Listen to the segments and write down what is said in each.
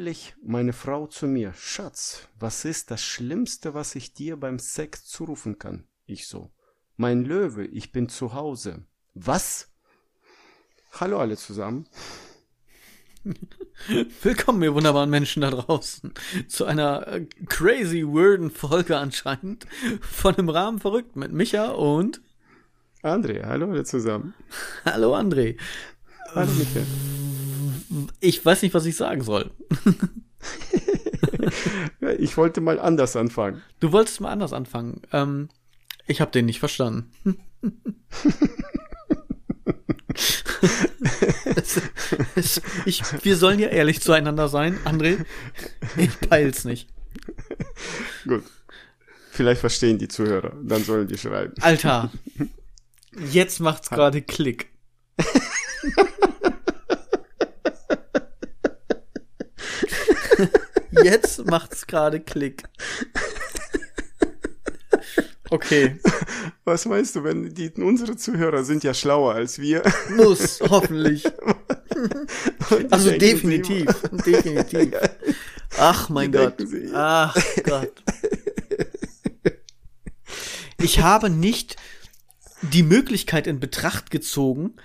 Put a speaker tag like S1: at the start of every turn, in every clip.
S1: zufällig meine Frau zu mir, Schatz, was ist das Schlimmste, was ich dir beim Sex zurufen kann? Ich so, mein Löwe, ich bin zu Hause. Was? Hallo alle zusammen.
S2: Willkommen, ihr wunderbaren Menschen da draußen, zu einer äh, crazy weirden Folge anscheinend von dem Rahmen verrückt mit Micha und
S1: André. Hallo alle zusammen.
S2: Hallo André.
S1: Hallo Micha.
S2: Ich weiß nicht, was ich sagen soll.
S1: ich wollte mal anders anfangen.
S2: Du wolltest mal anders anfangen. Ähm, ich habe den nicht verstanden. es, es, ich, wir sollen ja ehrlich zueinander sein, André. Ich peil's nicht.
S1: Gut. Vielleicht verstehen die Zuhörer, dann sollen die schreiben.
S2: Alter, jetzt macht's gerade Klick. jetzt macht's gerade Klick. Okay.
S1: Was meinst du, wenn die unsere Zuhörer sind ja schlauer als wir?
S2: Muss, hoffentlich. also definitiv, definitiv. Ach mein Gott. Ach Gott. Ich habe nicht die Möglichkeit in Betracht gezogen,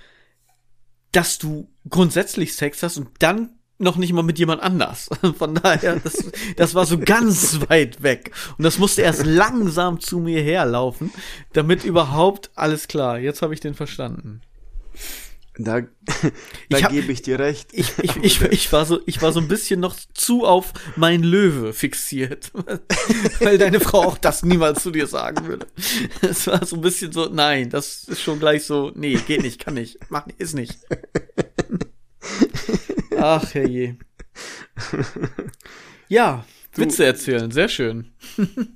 S2: dass du grundsätzlich Sex hast und dann noch nicht mal mit jemand anders. Von daher, das, das war so ganz weit weg. Und das musste erst langsam zu mir herlaufen, damit überhaupt alles klar. Jetzt habe ich den verstanden.
S1: Da, da gebe ich dir recht.
S2: Ich, ich, ich, ich, war so, ich war so ein bisschen noch zu auf mein Löwe fixiert, weil deine Frau auch das niemals zu dir sagen würde. Es war so ein bisschen so, nein, das ist schon gleich so, nee, geht nicht, kann nicht, mach ist nicht. Ach, herrje. Ja, du, Witze erzählen, sehr schön.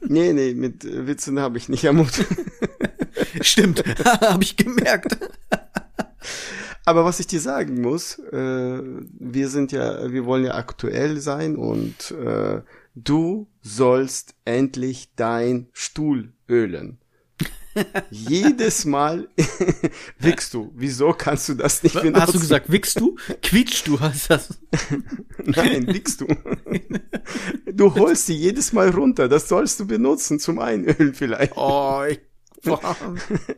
S1: nee, nee, mit Witzen habe ich nicht am
S2: Stimmt, habe ich gemerkt.
S1: Aber was ich dir sagen muss, äh, wir sind ja, wir wollen ja aktuell sein und äh, du sollst endlich dein Stuhl ölen. Jedes Mal wickst du. Wieso kannst du das nicht
S2: benutzen? Hast du gesagt, wickst du? Quietschst du, hast das?
S1: Nein, wickst du. Du holst sie jedes Mal runter. Das sollst du benutzen zum Einölen vielleicht.
S2: Oh, ich, boah,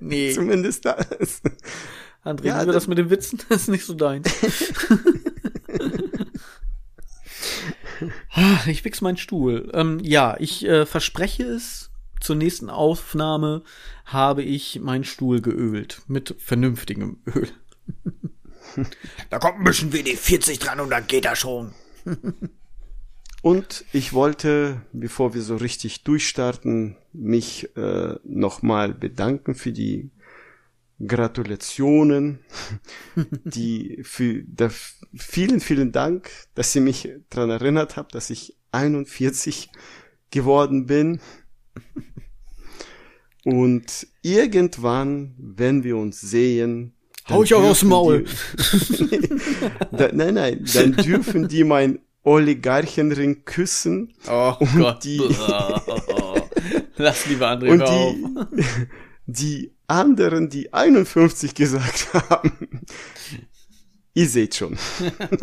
S2: nee.
S1: Zumindest das.
S2: André, ja, das mit den Witzen? Das ist nicht so dein. Ah, ich wichs meinen Stuhl. Ähm, ja, ich äh, verspreche es zur nächsten Aufnahme habe ich meinen Stuhl geölt. Mit vernünftigem Öl.
S3: da kommt ein bisschen WD-40 dran und dann geht er schon.
S1: und ich wollte, bevor wir so richtig durchstarten, mich äh, nochmal bedanken für die Gratulationen, die für da, vielen, vielen Dank, dass ihr mich daran erinnert habt, dass ich 41 geworden bin. Und irgendwann, wenn wir uns sehen,
S2: hau ich auch aus dem Maul.
S1: Die, da, nein, nein, dann dürfen die mein Oligarchenring küssen.
S2: Oh und Gott. Die, Lass lieber André und
S1: die, die anderen, die 51 gesagt haben, ihr seht schon,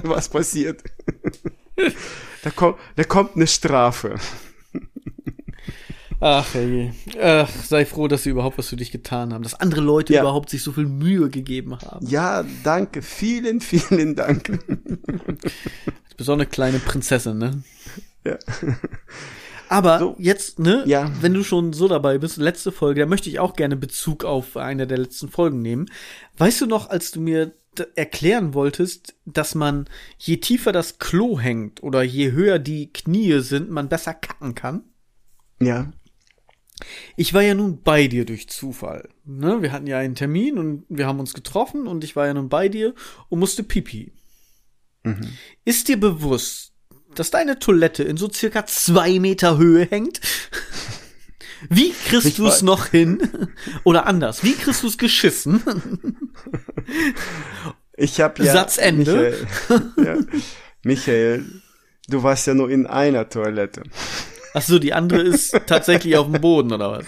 S1: was passiert. Da kommt, da kommt eine Strafe.
S2: Ach, hey. Ach, sei froh, dass sie überhaupt was für dich getan haben, dass andere Leute ja. überhaupt sich so viel Mühe gegeben haben.
S1: Ja, danke, vielen, vielen Dank.
S2: du bist auch eine kleine Prinzessin, ne?
S1: Ja.
S2: Aber so, jetzt, ne,
S1: ja.
S2: wenn du schon so dabei bist, letzte Folge, da möchte ich auch gerne Bezug auf eine der letzten Folgen nehmen. Weißt du noch, als du mir erklären wolltest, dass man je tiefer das Klo hängt oder je höher die Knie sind, man besser kacken kann?
S1: Ja.
S2: Ich war ja nun bei dir durch Zufall. Ne? Wir hatten ja einen Termin und wir haben uns getroffen und ich war ja nun bei dir und musste pipi. Mhm. Ist dir bewusst, dass deine Toilette in so circa zwei Meter Höhe hängt? Wie kriegst du es noch hin? Oder anders, wie kriegst du es geschissen?
S1: Ich hab ja.
S2: Satzende.
S1: Michael, ja, Michael, du warst ja nur in einer Toilette.
S2: Ach so, die andere ist tatsächlich auf dem Boden oder was?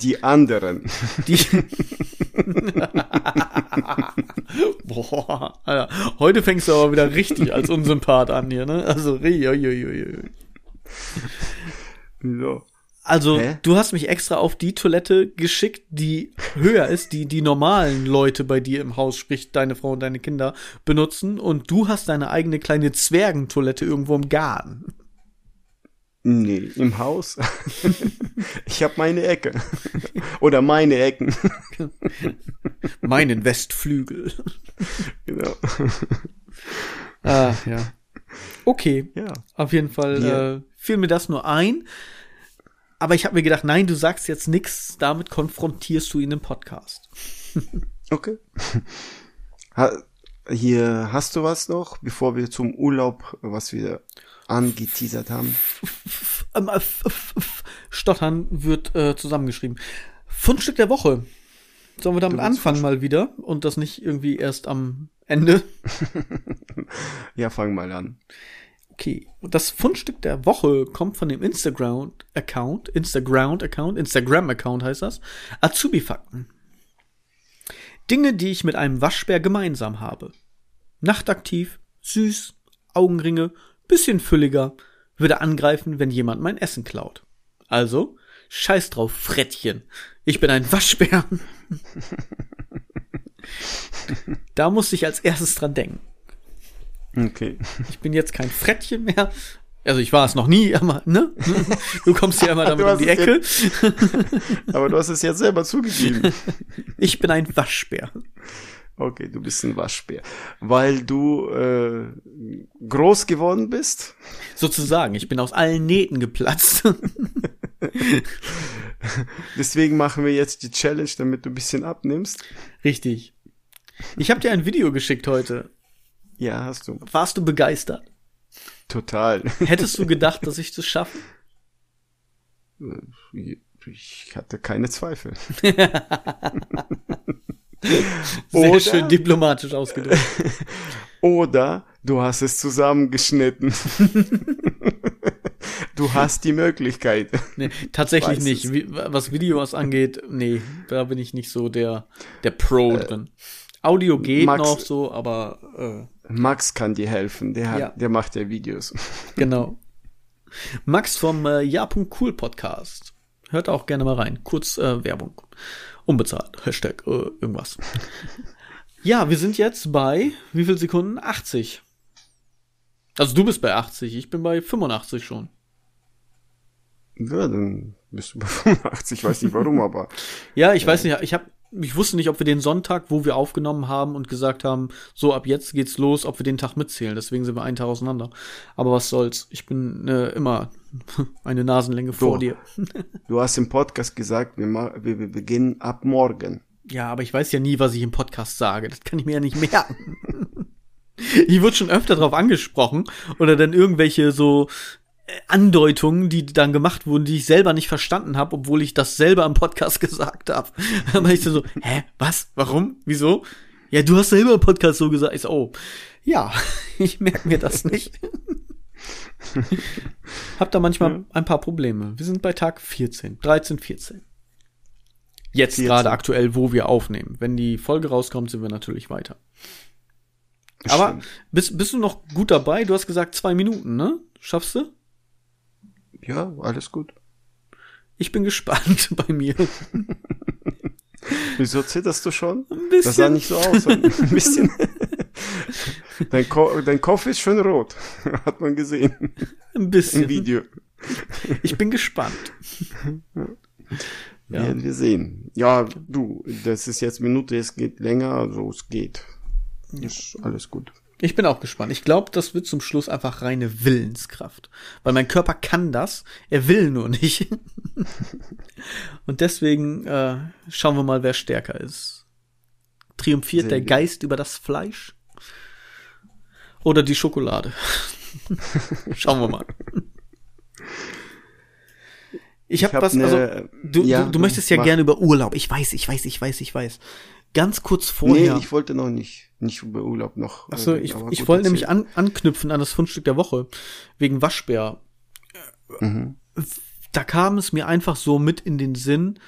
S1: Die anderen.
S2: Die Boah, Alter, heute fängst du aber wieder richtig als Unsympath an hier, ne? Also.
S1: So.
S2: Also,
S1: Hä?
S2: du hast mich extra auf die Toilette geschickt, die höher ist, die die normalen Leute bei dir im Haus, sprich deine Frau und deine Kinder, benutzen. Und du hast deine eigene kleine Zwergentoilette irgendwo im Garten.
S1: Nee, im Haus. ich habe meine Ecke. Oder meine Ecken.
S2: Meinen Westflügel.
S1: genau.
S2: Ah, ja. Okay.
S1: Ja.
S2: Auf jeden Fall
S1: Wir-
S2: äh, fiel mir das nur ein. Aber ich habe mir gedacht, nein, du sagst jetzt nichts, damit konfrontierst du ihn im Podcast.
S1: Okay. Ha, hier hast du was noch, bevor wir zum Urlaub, was wir angeteasert haben.
S2: Ähm, äh, Stottern wird äh, zusammengeschrieben. Fundstück der Woche. Sollen wir damit anfangen mal wieder und das nicht irgendwie erst am Ende?
S1: Ja, fang mal an.
S2: Okay. Das Fundstück der Woche kommt von dem Instagram-Account, Instagram-Account, Instagram-Account heißt das, Azubi-Fakten. Dinge, die ich mit einem Waschbär gemeinsam habe. Nachtaktiv, süß, Augenringe, bisschen fülliger, würde angreifen, wenn jemand mein Essen klaut. Also, scheiß drauf, Frettchen. Ich bin ein Waschbär. da musste ich als erstes dran denken.
S1: Okay.
S2: Ich bin jetzt kein Frettchen mehr. Also ich war es noch nie, aber ne? Du kommst ja immer damit um die Ecke.
S1: Aber du hast es jetzt selber zugegeben.
S2: Ich bin ein Waschbär.
S1: Okay, du bist ein Waschbär. Weil du äh, groß geworden bist.
S2: Sozusagen, ich bin aus allen Nähten geplatzt.
S1: Deswegen machen wir jetzt die Challenge, damit du ein bisschen abnimmst.
S2: Richtig. Ich habe dir ein Video geschickt heute.
S1: Ja, hast du.
S2: Warst du begeistert?
S1: Total.
S2: Hättest du gedacht, dass ich das schaffe?
S1: Ich hatte keine Zweifel.
S2: Sehr
S1: Oder-
S2: schön diplomatisch ausgedrückt.
S1: Oder du hast es zusammengeschnitten. du hast die Möglichkeit.
S2: Nee, tatsächlich nicht.
S1: es.
S2: Was Videos angeht, nee, da bin ich nicht so der, der Pro drin. Audio geht
S1: Äh, Max-
S2: noch so, aber äh,
S1: Max kann dir helfen. Der, hat,
S2: Ja.
S1: der macht ja Videos.
S2: Genau. Max vom äh, Ja.cool Podcast. Hört auch gerne mal rein. Kurz äh, Werbung. Unbezahlt. Hashtag äh, irgendwas. ja, wir sind jetzt bei wie viel Sekunden? 80. Also du bist bei 80, ich bin bei 85 schon.
S1: Ja, dann bist du bei 85. Ich weiß nicht warum, aber
S2: Ja, ich weiß nicht, ich habe ich wusste nicht, ob wir den Sonntag, wo wir aufgenommen haben und gesagt haben, so ab jetzt geht's los, ob wir den Tag mitzählen. Deswegen sind wir einen Tag auseinander. Aber was soll's? Ich bin äh, immer eine Nasenlänge vor
S1: So.
S2: dir.
S1: du hast im Podcast gesagt, wir, wir, wir beginnen ab morgen.
S2: Ja, aber ich weiß ja nie, was ich im Podcast sage. Das kann ich mir ja nicht merken. ich wurde schon öfter darauf angesprochen oder dann irgendwelche so Andeutungen, die dann gemacht wurden, die ich selber nicht verstanden habe, obwohl ich das selber im Podcast gesagt habe. Aber ich so, hä, was, warum, wieso? Ja, du hast selber im Podcast so gesagt. Ich so, oh, ja, ich merke mir das nicht. hab da manchmal ein paar Probleme. Wir sind bei Tag 14, 13, 14. Jetzt
S1: 14.
S2: gerade aktuell, wo wir aufnehmen. Wenn die Folge rauskommt, sind wir natürlich weiter. Aber bist, bist du noch gut dabei? Du hast gesagt zwei Minuten, ne? Schaffst du?
S1: Ja, alles gut.
S2: Ich bin gespannt bei mir.
S1: Wieso zitterst du schon?
S2: Ein bisschen.
S1: Das sah nicht so aus. Ein bisschen. dein, Ko dein Kopf ist schon rot. Hat man gesehen
S2: Ein
S1: im
S2: bisschen.
S1: Video.
S2: Ich bin gespannt. Ja.
S1: Werden wir sehen. Ja, du, das ist jetzt Minute, es geht länger, also es geht. Ist alles gut.
S2: Ich bin auch gespannt. Ich glaube, das wird zum Schluss einfach reine Willenskraft. Weil mein Körper kann das, er will nur nicht. Und deswegen äh, schauen wir mal, wer stärker ist. Triumphiert
S1: Sehr
S2: der
S1: gut.
S2: Geist über das Fleisch? Oder die Schokolade? schauen wir mal. Ich habe
S1: hab
S2: was, also du,
S1: ja,
S2: du, du
S1: du
S2: möchtest ja
S1: mach.
S2: gerne über Urlaub. Ich weiß, ich weiß, ich weiß, ich weiß. Ganz kurz vorher.
S1: Nee, ich wollte noch nicht, nicht über Urlaub noch.
S2: Achso,
S1: äh,
S2: ich, ich wollte nämlich an, anknüpfen an das Fundstück der Woche. Wegen Waschbär.
S1: Mhm.
S2: Da kam es mir einfach so mit in den Sinn.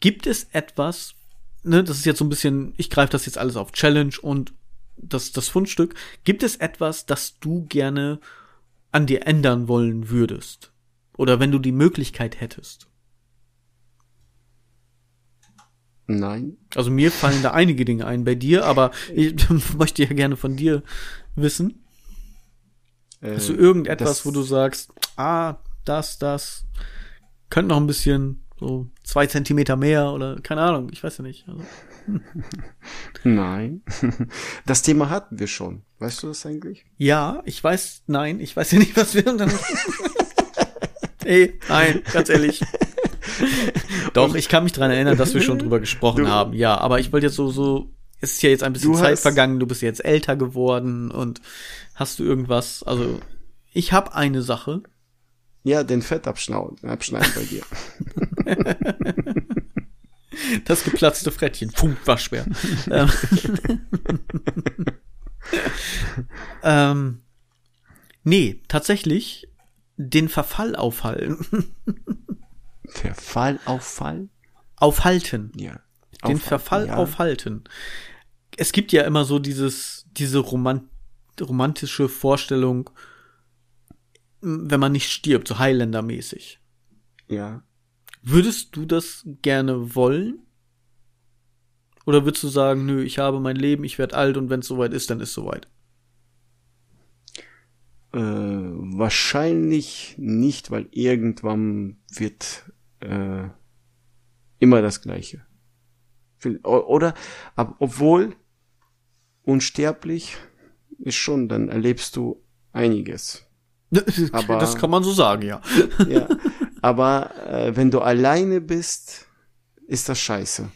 S2: Gibt es etwas, ne, das ist jetzt so ein bisschen, ich greife das jetzt alles auf Challenge und das, das Fundstück. Gibt es etwas, das du gerne an dir ändern wollen würdest? Oder wenn du die Möglichkeit hättest?
S1: Nein.
S2: Also mir fallen da einige Dinge ein bei dir, aber ich möchte ja gerne von dir wissen. Hast du
S1: Äh,
S2: irgendetwas,
S1: das-
S2: wo du sagst, ah, das, das, könnte noch ein bisschen so zwei Zentimeter mehr oder keine Ahnung, ich weiß ja nicht. Also,
S1: Nein. Das Thema hatten wir schon. Weißt du das eigentlich?
S2: ja, ich weiß, nein, ich weiß ja nicht, was wir dann. Ey, nein, ganz ehrlich. Doch, ich kann mich dran erinnern, dass wir schon drüber gesprochen
S1: Du-
S2: haben, ja, aber ich wollte jetzt so, so, es ist ja jetzt ein bisschen Zeit
S1: hast-
S2: vergangen, du bist jetzt älter geworden und hast du irgendwas, also ich habe eine Sache,
S1: Ja, den Fett abschneiden, abschneiden bei dir.
S2: Das geplatzte Frettchen. Schwer. ähm, ähm, nee, tatsächlich den Verfall aufhalten.
S1: Verfall, Auffall?
S2: aufhalten.
S1: Ja.
S2: Den
S1: Auffall,
S2: Verfall
S1: ja.
S2: aufhalten. Es gibt ja immer so dieses, diese roman romantische Vorstellung, wenn man nicht stirbt, so Highlander-mäßig.
S1: Ja.
S2: Würdest du das gerne wollen? Oder würdest du sagen, nö, ich habe mein Leben, ich werde alt und wenn es soweit ist, dann ist soweit?
S1: Äh, wahrscheinlich nicht, weil irgendwann wird äh, immer das Gleiche. Oder, ab, obwohl unsterblich ist schon, dann erlebst du einiges. Aber-
S2: das kann man so sagen, ja.
S1: Ja, aber äh, wenn du alleine bist, ist das scheiße.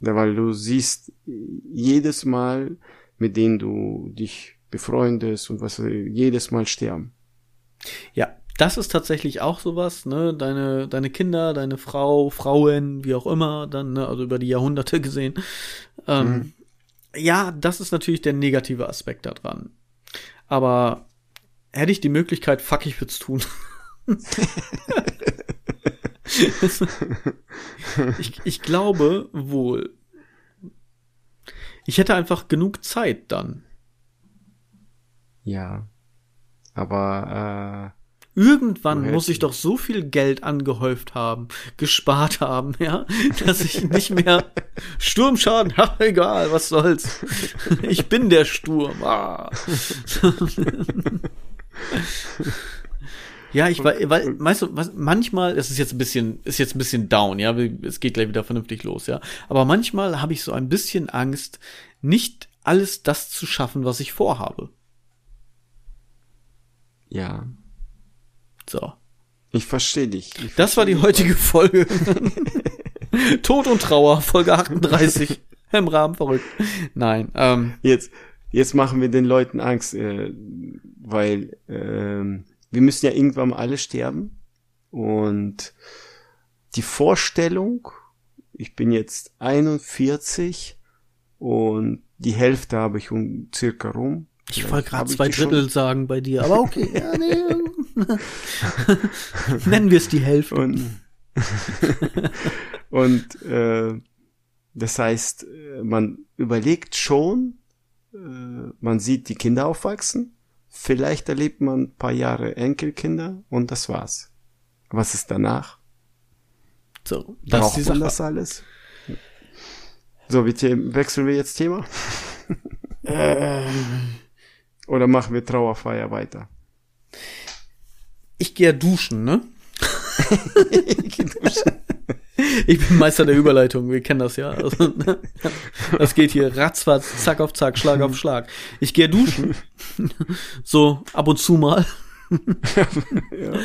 S1: Ja, weil du siehst jedes Mal, mit denen du dich befreundest und was jedes Mal sterben.
S2: Ja, das ist tatsächlich auch sowas, ne? Deine, deine Kinder, deine Frau, Frauen, wie auch immer, dann, ne? also über die Jahrhunderte gesehen. Ähm, Ja, das ist natürlich der negative Aspekt daran. Aber hätte ich die Möglichkeit, fuck, ich würde tun. ich, ich glaube wohl. Ich hätte einfach genug Zeit dann.
S1: Ja. Aber
S2: Irgendwann muss ich doch so viel Geld angehäuft haben, gespart haben, ja, dass ich nicht mehr Sturmschaden, ja, egal, was soll's. Ich bin der Sturm. Ah. Ja, ich weil, weil weißt du, was, manchmal, das ist jetzt ein bisschen, ist jetzt ein bisschen down, ja, es geht gleich wieder vernünftig los, ja. Aber manchmal habe ich so ein bisschen Angst, nicht alles das zu schaffen, was ich vorhabe.
S1: ja,
S2: So.
S1: ich verstehe dich. Ich
S2: Das war die
S1: versteh
S2: heutige Folge. Tod und Trauer, Folge 38. Im Rahmen verrückt. Nein, ähm,
S1: Jetzt, jetzt machen wir den Leuten Angst, äh, weil ähm, wir müssen ja irgendwann mal alle sterben. Und die Vorstellung, ich bin jetzt 41 und die Hälfte habe ich um circa rum.
S2: ich wollte gerade zwei
S1: die schon.
S2: Drittel sagen bei dir, aber okay. Ja, nee. Nennen wir es die Hälfte.
S1: Und, und äh, das heißt, man überlegt schon, äh, man sieht die Kinder aufwachsen, vielleicht erlebt man ein paar Jahre Enkelkinder und das war's. Was ist danach?
S2: So, das ist
S1: Braucht
S2: die
S1: man das alles? So, bitte wechseln wir jetzt Thema?
S2: Ähm.
S1: Oder machen wir Trauerfeier weiter?
S2: Ich gehe ja duschen, ne? Ich bin Meister der Überleitung, wir kennen das ja. Also, ne? Das geht hier ratzfatz, zack auf zack, Schlag auf Schlag. Ich gehe duschen. So ab und zu mal.
S1: Ja.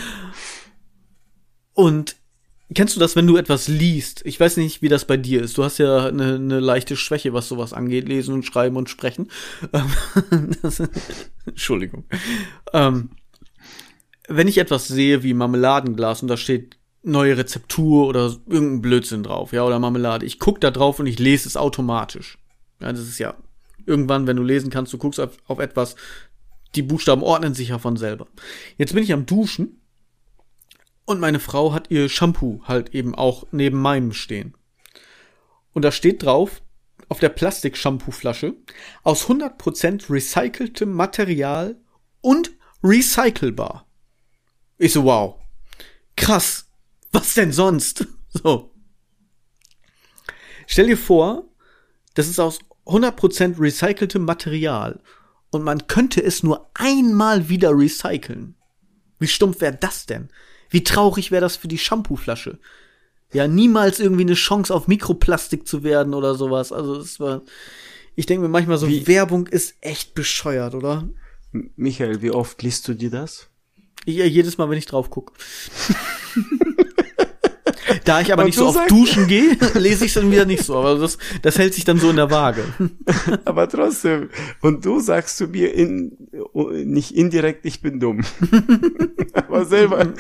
S2: Und kennst du das, wenn du etwas liest? Ich weiß nicht, wie das bei dir ist. Du hast ja eine, eine leichte Schwäche, was sowas angeht, lesen und schreiben und sprechen. Ähm, Entschuldigung. Ähm, wenn ich etwas sehe wie Marmeladenglas und da steht neue Rezeptur oder irgendein Blödsinn drauf, ja, oder Marmelade, ich guck da drauf und ich lese es automatisch. Ja, das ist ja irgendwann, wenn du lesen kannst, du guckst auf, auf etwas, die Buchstaben ordnen sich ja von selber. Jetzt bin ich am Duschen und meine Frau hat ihr Shampoo halt eben auch neben meinem stehen. Und da steht drauf, auf der Plastik-Shampoo-Flasche, aus 100% recyceltem Material und recycelbar. Ich so, wow. Krass. Was denn sonst? So. Stell dir vor, das ist aus 100% recyceltem Material und man könnte es nur einmal wieder recyceln. Wie stumpf wäre das denn? Wie traurig wäre das für die Shampooflasche? Ja, niemals irgendwie eine Chance auf Mikroplastik zu werden oder sowas. Also es war, ich denke mir manchmal so,
S1: Wie-
S2: Werbung ist echt bescheuert, oder?
S1: Michael, wie oft liest du dir das?
S2: Ja, jedes Mal, wenn ich drauf gucke. da ich aber
S1: Und
S2: nicht so oft duschen gehe, lese ich es dann wieder nicht so. Aber das, das hält sich dann so in der Waage.
S1: Aber trotzdem, und du sagst zu mir in, nicht indirekt, ich bin dumm. Aber selber.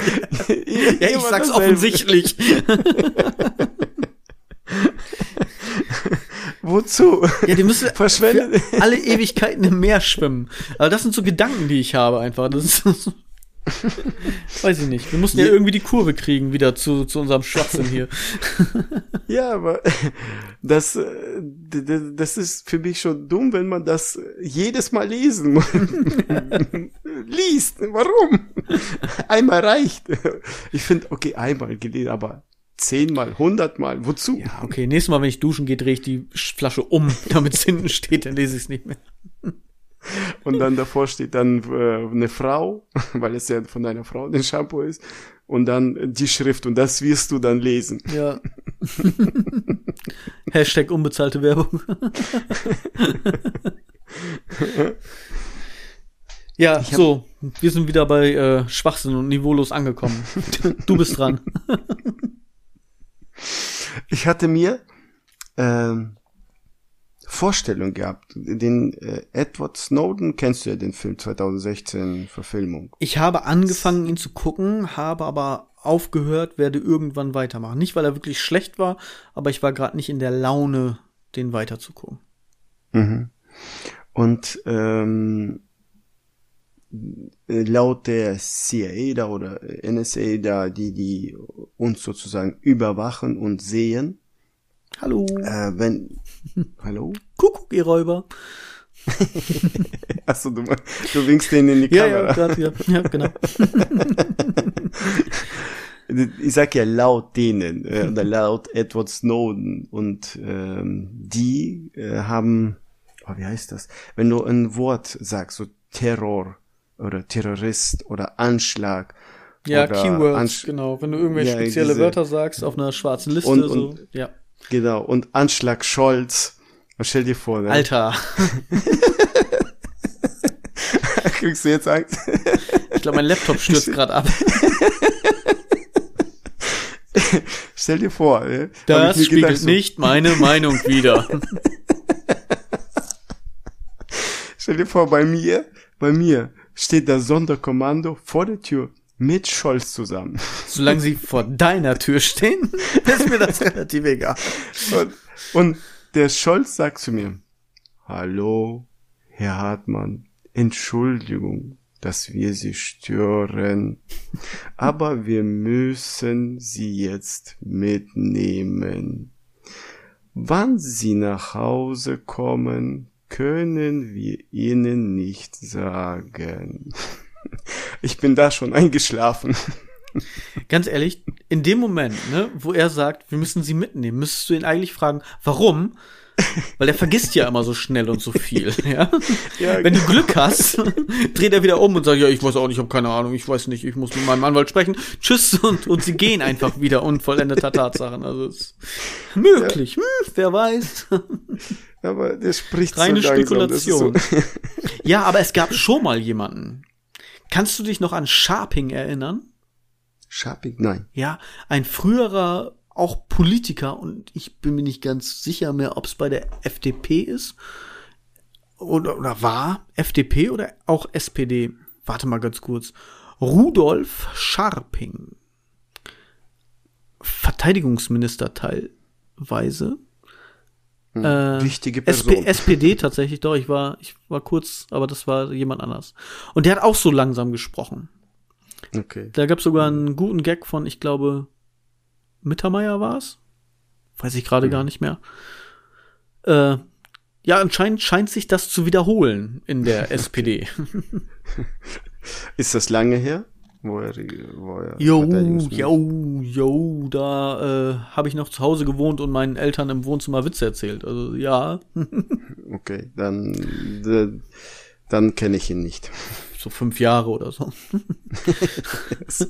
S2: Ja, ich sag's offensichtlich.
S1: Wozu?
S2: Ja, die müssen
S1: Verschwendet.
S2: für alle Ewigkeiten im Meer schwimmen. Aber das sind so Gedanken, die ich habe einfach. Das ist so, weiß ich nicht. Wir mussten ja
S1: Je-
S2: irgendwie die Kurve kriegen wieder zu, zu unserem Schwachsinn hier.
S1: Ja, aber das, äh, das ist für mich schon dumm, wenn man das jedes Mal lesen muss. liest. Warum? Einmal reicht. Ich finde, okay, einmal gelesen, aber zehnmal, hundertmal, wozu?
S2: Ja, okay. Nächstes Mal, wenn ich duschen gehe, drehe ich die Flasche um, damit es hinten steht, dann lese ich es nicht mehr.
S1: Und dann davor steht dann äh, eine Frau, weil es ja von einer Frau ein Shampoo ist. Und dann die Schrift und das wirst du dann lesen.
S2: Ja. Hashtag unbezahlte Werbung. ja, so, wir sind wieder bei äh, Schwachsinn und niveaulos angekommen. Du bist dran.
S1: Ich hatte mir ähm, Vorstellung gehabt. Den äh, Edward Snowden, kennst du ja den Film 2016 Verfilmung.
S2: Ich habe angefangen, ihn zu gucken, habe aber aufgehört, werde irgendwann weitermachen. Nicht, weil er wirklich schlecht war, aber ich war gerade nicht in der Laune, den weiterzugucken.
S1: Mhm. Und ähm, äh, laut der CIA da oder NSA da, die die uns sozusagen überwachen und sehen,
S2: Hallo.
S1: äh, wenn hallo,
S2: Kuckuck, ihr Räuber.
S1: achso, du, du winkst denen in die
S2: Ja,
S1: Kamera.
S2: ja, grad, ja, ja, genau.
S1: ich sag ja laut denen äh, oder laut Edward Snowden und ähm, die äh, haben, oh, wie heißt das? Wenn du ein Wort sagst, so Terror oder Terrorist oder Anschlag
S2: Ja,
S1: oder
S2: Keywords,
S1: Ansch
S2: genau. Wenn du irgendwelche
S1: Ja,
S2: spezielle
S1: diese-
S2: Wörter sagst auf einer schwarzen Liste,
S1: Und-
S2: so,
S1: und-
S2: ja.
S1: Genau und Anschlag Scholz. Stell dir vor, ne?
S2: Alter,
S1: kriegst du jetzt Angst?
S2: ich glaube, mein Laptop stürzt gerade ab.
S1: Stell dir vor, ne?
S2: Das spiegelt
S1: gedacht, so,
S2: nicht meine Meinung wider.
S1: Stell dir vor, bei mir, bei mir steht das Sonderkommando vor der Tür mit Scholz zusammen.
S2: Solange sie vor deiner Tür stehen, ist mir das relativ egal.
S1: Und, und der Scholz sagt zu mir, Hallo, Herr Hartmann, Entschuldigung, dass wir Sie stören, aber wir müssen Sie jetzt mitnehmen. Wann Sie nach Hause kommen, können wir Ihnen nicht sagen. Ich bin da schon eingeschlafen.
S2: Ganz ehrlich, in dem Moment, ne, wo er sagt, wir müssen sie mitnehmen, müsstest du ihn eigentlich fragen, warum? Weil er vergisst ja immer so schnell und so viel, ja.
S1: Ja,
S2: Wenn du Glück hast, dreht er wieder um und sagt, ja, ich weiß auch nicht, ich habe keine Ahnung, ich weiß nicht, ich muss mit meinem Anwalt sprechen. Tschüss und, und sie gehen einfach wieder unvollendeter Tatsachen. Also es ist möglich, hm, wer weiß.
S1: Aber der spricht
S2: Reine
S1: so ist so,
S2: Spekulation. Ja, aber es gab schon mal jemanden. Kannst du dich noch an Sharping erinnern?
S1: Scharpig, nein.
S2: Ja, ein früherer auch Politiker und ich bin mir nicht ganz sicher mehr, ob es bei der FDP ist oder, oder war FDP oder auch SPD. Warte mal ganz kurz. Rudolf Scharping. Verteidigungsminister teilweise. Äh,
S1: Wichtige
S2: SP,
S1: Person.
S2: SPD tatsächlich, doch, ich war, ich war kurz, aber das war jemand anders. Und der hat auch so langsam gesprochen.
S1: Okay.
S2: Da gab es sogar einen guten Gag von, ich glaube, Mittermeier war es? Weiß ich gerade gar nicht mehr. Äh, ja, anscheinend scheint sich das zu wiederholen in der SPD.
S1: Ist das lange her? Wo er, wo er
S2: Jo, jo, jo, da äh, habe ich noch zu Hause gewohnt und meinen Eltern im Wohnzimmer Witze erzählt. Also ja,
S1: Okay, dann, dann kenne ich ihn nicht.
S2: so fünf Jahre oder so.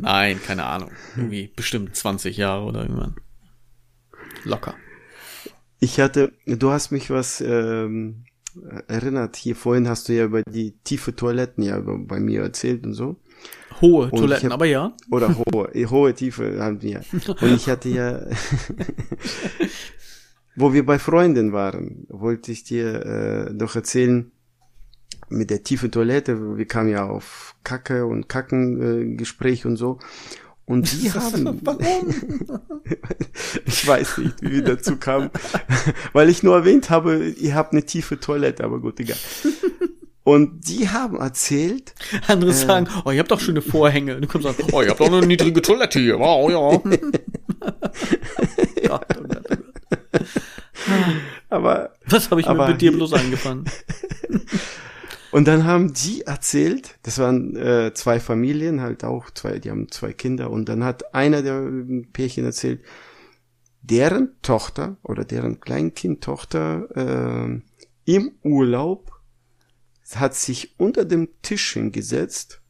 S2: Nein, keine Ahnung. Irgendwie bestimmt 20 Jahre oder irgendwann. Locker.
S1: Ich hatte, du hast mich was ähm, erinnert. Hier vorhin hast du ja über die tiefe Toiletten ja bei mir erzählt und so.
S2: Hohe
S1: ich
S2: Toiletten,
S1: hab-
S2: aber ja.
S1: Oder hohe, eh, hohe Tiefe haben wir. Und ich hatte ja, wo wir bei Freunden waren, wollte ich dir äh, doch erzählen, mit der tiefen Toilette, wir kamen ja auf Kacke und Kacken äh, Gespräch und so. Und die haben,
S2: Warum?
S1: ich weiß nicht, wie wir dazu kamen, weil ich nur erwähnt habe, ihr habt eine tiefe Toilette, aber gut, egal. Und die haben erzählt,
S2: Andere sagen, oh, ihr habt doch schöne Vorhänge. Du kommst sagen, oh, ihr habt doch eine niedrige Toilette hier. Wow, ja. Gott, oh oh
S1: aber
S2: Was habe ich
S1: Aber
S2: mit dir bloß angefangen?
S1: Und dann haben die erzählt, das waren äh, zwei Familien, halt auch zwei, die haben zwei Kinder. Und dann hat einer der äh, Pärchen erzählt, deren Tochter oder deren Kleinkindtochter äh, im Urlaub hat sich unter dem Tisch hingesetzt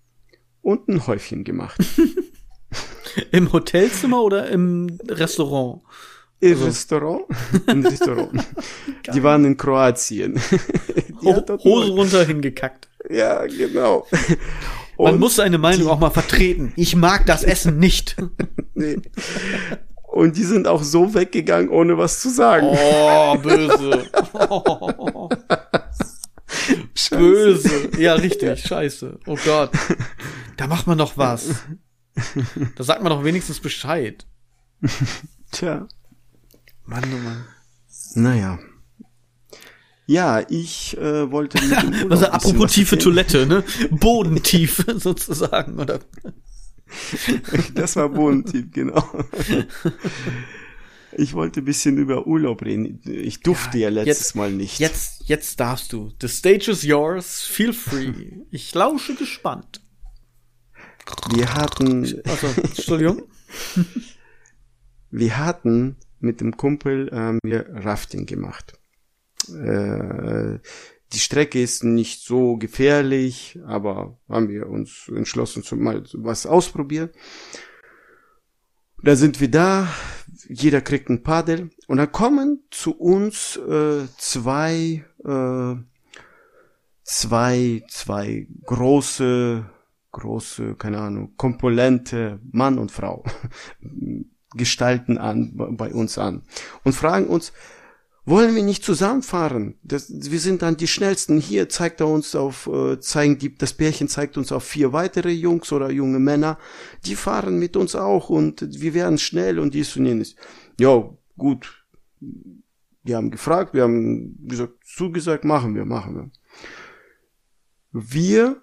S1: und ein Häufchen gemacht.
S2: Im Hotelzimmer oder im Restaurant?
S1: Im Restaurant. Im Restaurant. die waren in Kroatien. Die
S2: Ho Hose runter hingekackt.
S1: Ja, genau.
S2: Man
S1: Und-
S2: muss seine Meinung auch mal vertreten. Ich mag das Essen nicht.
S1: Nee. Und die sind auch so weggegangen, ohne was zu sagen.
S2: Oh, böse. Oh, böse. Ja, richtig, scheiße. Oh Gott. Da macht man doch was. Da sagt man doch wenigstens Bescheid.
S1: Tja.
S2: Mann, oh Mann.
S1: Naja. Ja, ich äh, wollte
S2: Also apropos tiefe. Toilette, ne? Bodentief sozusagen, oder?
S1: Das war Bodentief, genau. Ich wollte ein bisschen über Urlaub reden. Ich durfte ja, letztes
S2: jetzt-
S1: Mal nicht.
S2: Jetzt, jetzt darfst du. The stage is yours. Feel free. Ich lausche gespannt.
S1: Wir hatten,
S2: Also, Entschuldigung.
S1: wir hatten mit dem Kumpel ähm, wir Rafting gemacht. Äh, die Strecke ist nicht so gefährlich, aber haben wir uns entschlossen, zu mal was ausprobieren. Da sind wir da, jeder kriegt ein Paddel und dann kommen zu uns äh, zwei, äh, zwei, zwei große, große, keine Ahnung, Komponente, Mann und Frau, Gestalten an, bei uns an und fragen uns, wollen wir nicht zusammenfahren? Das, wir sind dann die schnellsten. Hier zeigt er uns auf, äh, zeigen die, das Pärchen zeigt uns auf vier weitere Jungs oder junge Männer. Die fahren mit uns auch und wir werden schnell und dies und jenes. Ja, gut. Wir haben gefragt, wir haben gesagt, zugesagt, machen wir, machen wir. Wir,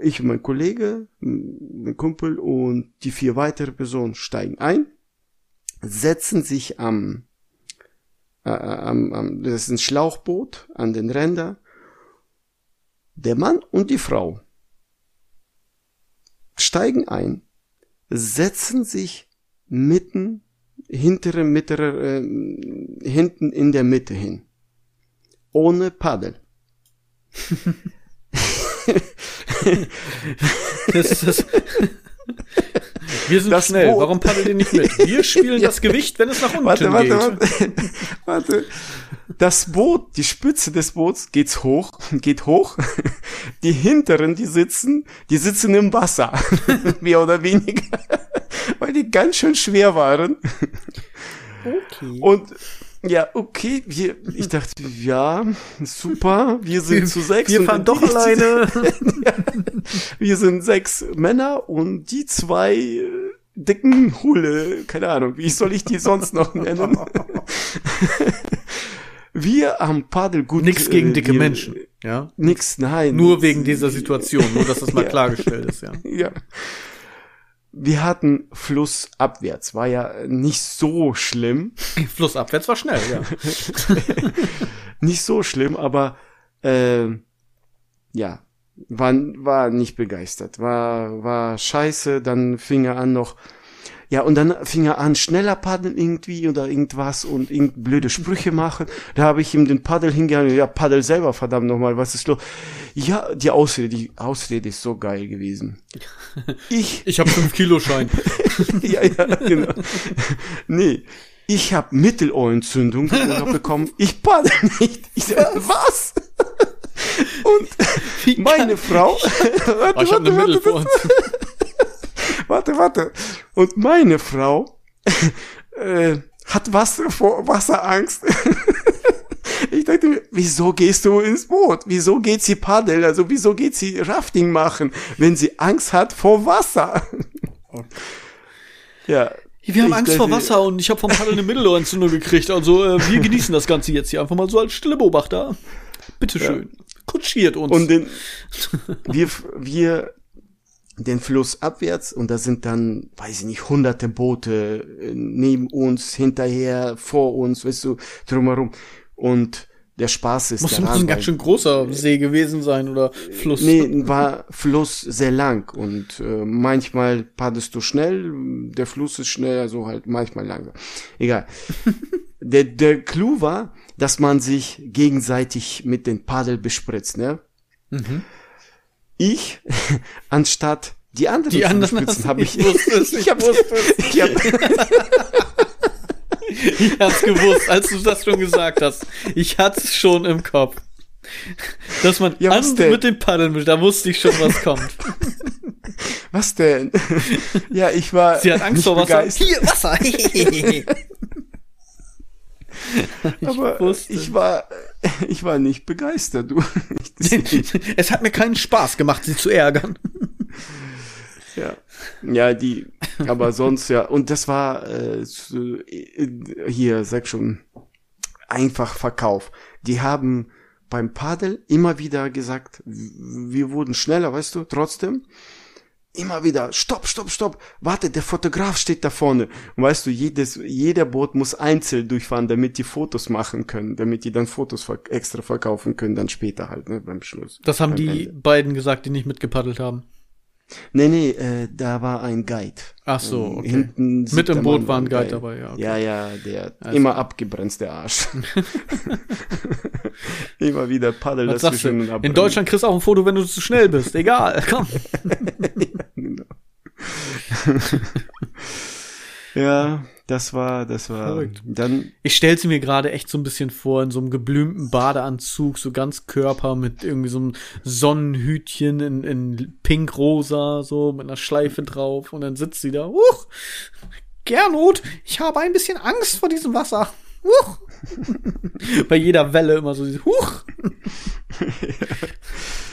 S1: ich und mein Kollege, mein Kumpel und die vier weitere Personen steigen ein, setzen sich am äh, am, am, das ist ein Schlauchboot an den Ränder. Der Mann und die Frau steigen ein, setzen sich mitten, hintere, mittlere, äh, hinten in der Mitte hin. Ohne Paddel.
S2: Das das. Wir sind
S1: Das
S2: schnell.
S1: Boot-
S2: Warum paddelt ihr nicht mit? Wir spielen das Gewicht, wenn es nach unten
S1: Warte, warte,
S2: geht.
S1: warte, warte. Das Boot, die Spitze des Boots geht's hoch, geht hoch. Die hinteren, die sitzen, die sitzen im Wasser. Mehr oder weniger. Weil die ganz schön schwer waren.
S2: Okay.
S1: Und ja, okay, wir, ich dachte, ja, super, wir sind zu sechs.
S2: Wir fahren doch alleine.
S1: Wir sind sechs Männer und die zwei äh, dicken Hulle, keine Ahnung, wie soll ich die sonst noch nennen? wir haben Paddel gut.
S2: Nix gegen
S1: äh,
S2: dicke
S1: wir-
S2: Menschen. Ja.
S1: Nix, nein.
S2: Nur
S1: nix.
S2: wegen dieser Situation. Nur, dass das mal
S1: Ja.
S2: klargestellt ist, ja.
S1: Ja. Wir hatten flussabwärts, war ja nicht so schlimm.
S2: Flussabwärts war schnell, ja.
S1: nicht so schlimm, aber äh, ja, war, war nicht begeistert. War, war scheiße, dann fing er an noch. Ja, und dann fing er an, schneller paddeln irgendwie oder irgendwas und irgend blöde Sprüche machen. Da habe ich ihm den Paddel hingegangen, ja, paddel selber, verdammt nochmal, was ist los? Ja, die Ausrede, die Ausrede ist so geil gewesen. Ich,
S2: Ich habe 5 Kilo Schein.
S1: ja, ja, genau. Nee, ich habe Mittelohrentzündung bekommen. Ich paddel nicht. Ich sag, was? Und meine Frau, warte,
S2: Oh, ich
S1: warte,
S2: vor uns.
S1: Warte, warte. Und meine Frau äh, hat Wasser vor Wasserangst. Ich dachte mir, wieso gehst du ins Boot? Wieso geht sie paddeln? Also wieso geht sie Rafting machen, wenn sie Angst hat vor Wasser? Ja.
S2: Wir haben Angst vor
S1: dachte-
S2: Wasser und ich habe vom Paddel eine Mittelohrentzündung gekriegt. Also äh, wir genießen das Ganze jetzt hier einfach mal so als stille Beobachter. Bitteschön. Kutschiert uns.
S1: Und den, wir, wir den Fluss abwärts und da sind dann, weiß ich nicht, hunderte Boote äh, neben uns, hinterher, vor uns, weißt du, drumherum. Und der Spaß ist
S2: muss,
S1: daran,
S2: muss ein ganz schön großer See gewesen sein oder Fluss.
S1: Nee, war Fluss sehr lang und äh, manchmal paddelst du schnell, der Fluss ist schnell, also halt manchmal langsam. Egal. der, der Clou war, dass man sich gegenseitig mit den Paddel bespritzt, ne? Ich, anstatt die anderen
S2: Die anderen
S1: bespritzen,
S2: hast-
S1: habe ich,
S2: ich wusste es, ich
S1: hab,
S2: wusste es.
S1: ich hab,
S2: Ich hab's gewusst, als du das schon gesagt hast. Ich hat's schon im Kopf. Dass man
S1: Ja, denn?
S2: mit den Paddeln mischt, da wusste ich schon, was kommt.
S1: was denn? ja, ich war
S2: Sie hat Angst vor Wasser.
S1: begeistert.
S2: Hier, Wasser.
S1: aber
S2: wusste.
S1: ich war, ich war nicht begeistert, du.
S2: es hat mir keinen Spaß gemacht, sie zu ärgern.
S1: Ja. Ja, die, aber sonst ja. Und das war äh, äh, hier, sag schon, einfach Verkauf. Die haben beim Padel immer wieder gesagt, wir wurden schneller, weißt du, trotzdem. Immer wieder, stopp, stopp, stopp, warte, der Fotograf steht da vorne. Und weißt du, jedes, jeder Boot muss einzeln durchfahren, damit die Fotos machen können, damit die dann Fotos ver extra verkaufen können, dann später halt, ne, beim Schluss.
S2: Das haben die
S1: Ende.
S2: beiden gesagt, die nicht mitgepaddelt haben.
S1: Nee, nee, äh, da war ein Guide.
S2: Ach so,
S1: Ähm,
S2: okay.
S1: Hinten
S2: Mit im Boot
S1: Mann
S2: war ein
S1: ein
S2: Guide dabei, ja, okay.
S1: Ja, ja, der
S2: Alles
S1: immer
S2: klar.
S1: abgebrannt, der Arsch. immer wieder Paddel
S2: Was sagst du?
S1: dazwischen. und
S2: In. Deutschland kriegst du auch ein Foto, wenn du zu schnell bist. Egal, komm.
S1: Genau. ja, das war, das war.
S2: Verrückt.
S1: Dann,
S2: Ich stell sie mir gerade echt so ein bisschen vor, in so einem geblümten Badeanzug, so ganz Körper mit irgendwie so einem Sonnenhütchen in, in pink-rosa, so mit einer Schleife drauf und dann sitzt sie da. Huch, Gernot, ich habe ein bisschen Angst vor diesem Wasser. Huch. Bei jeder Welle immer so, dieses Huch.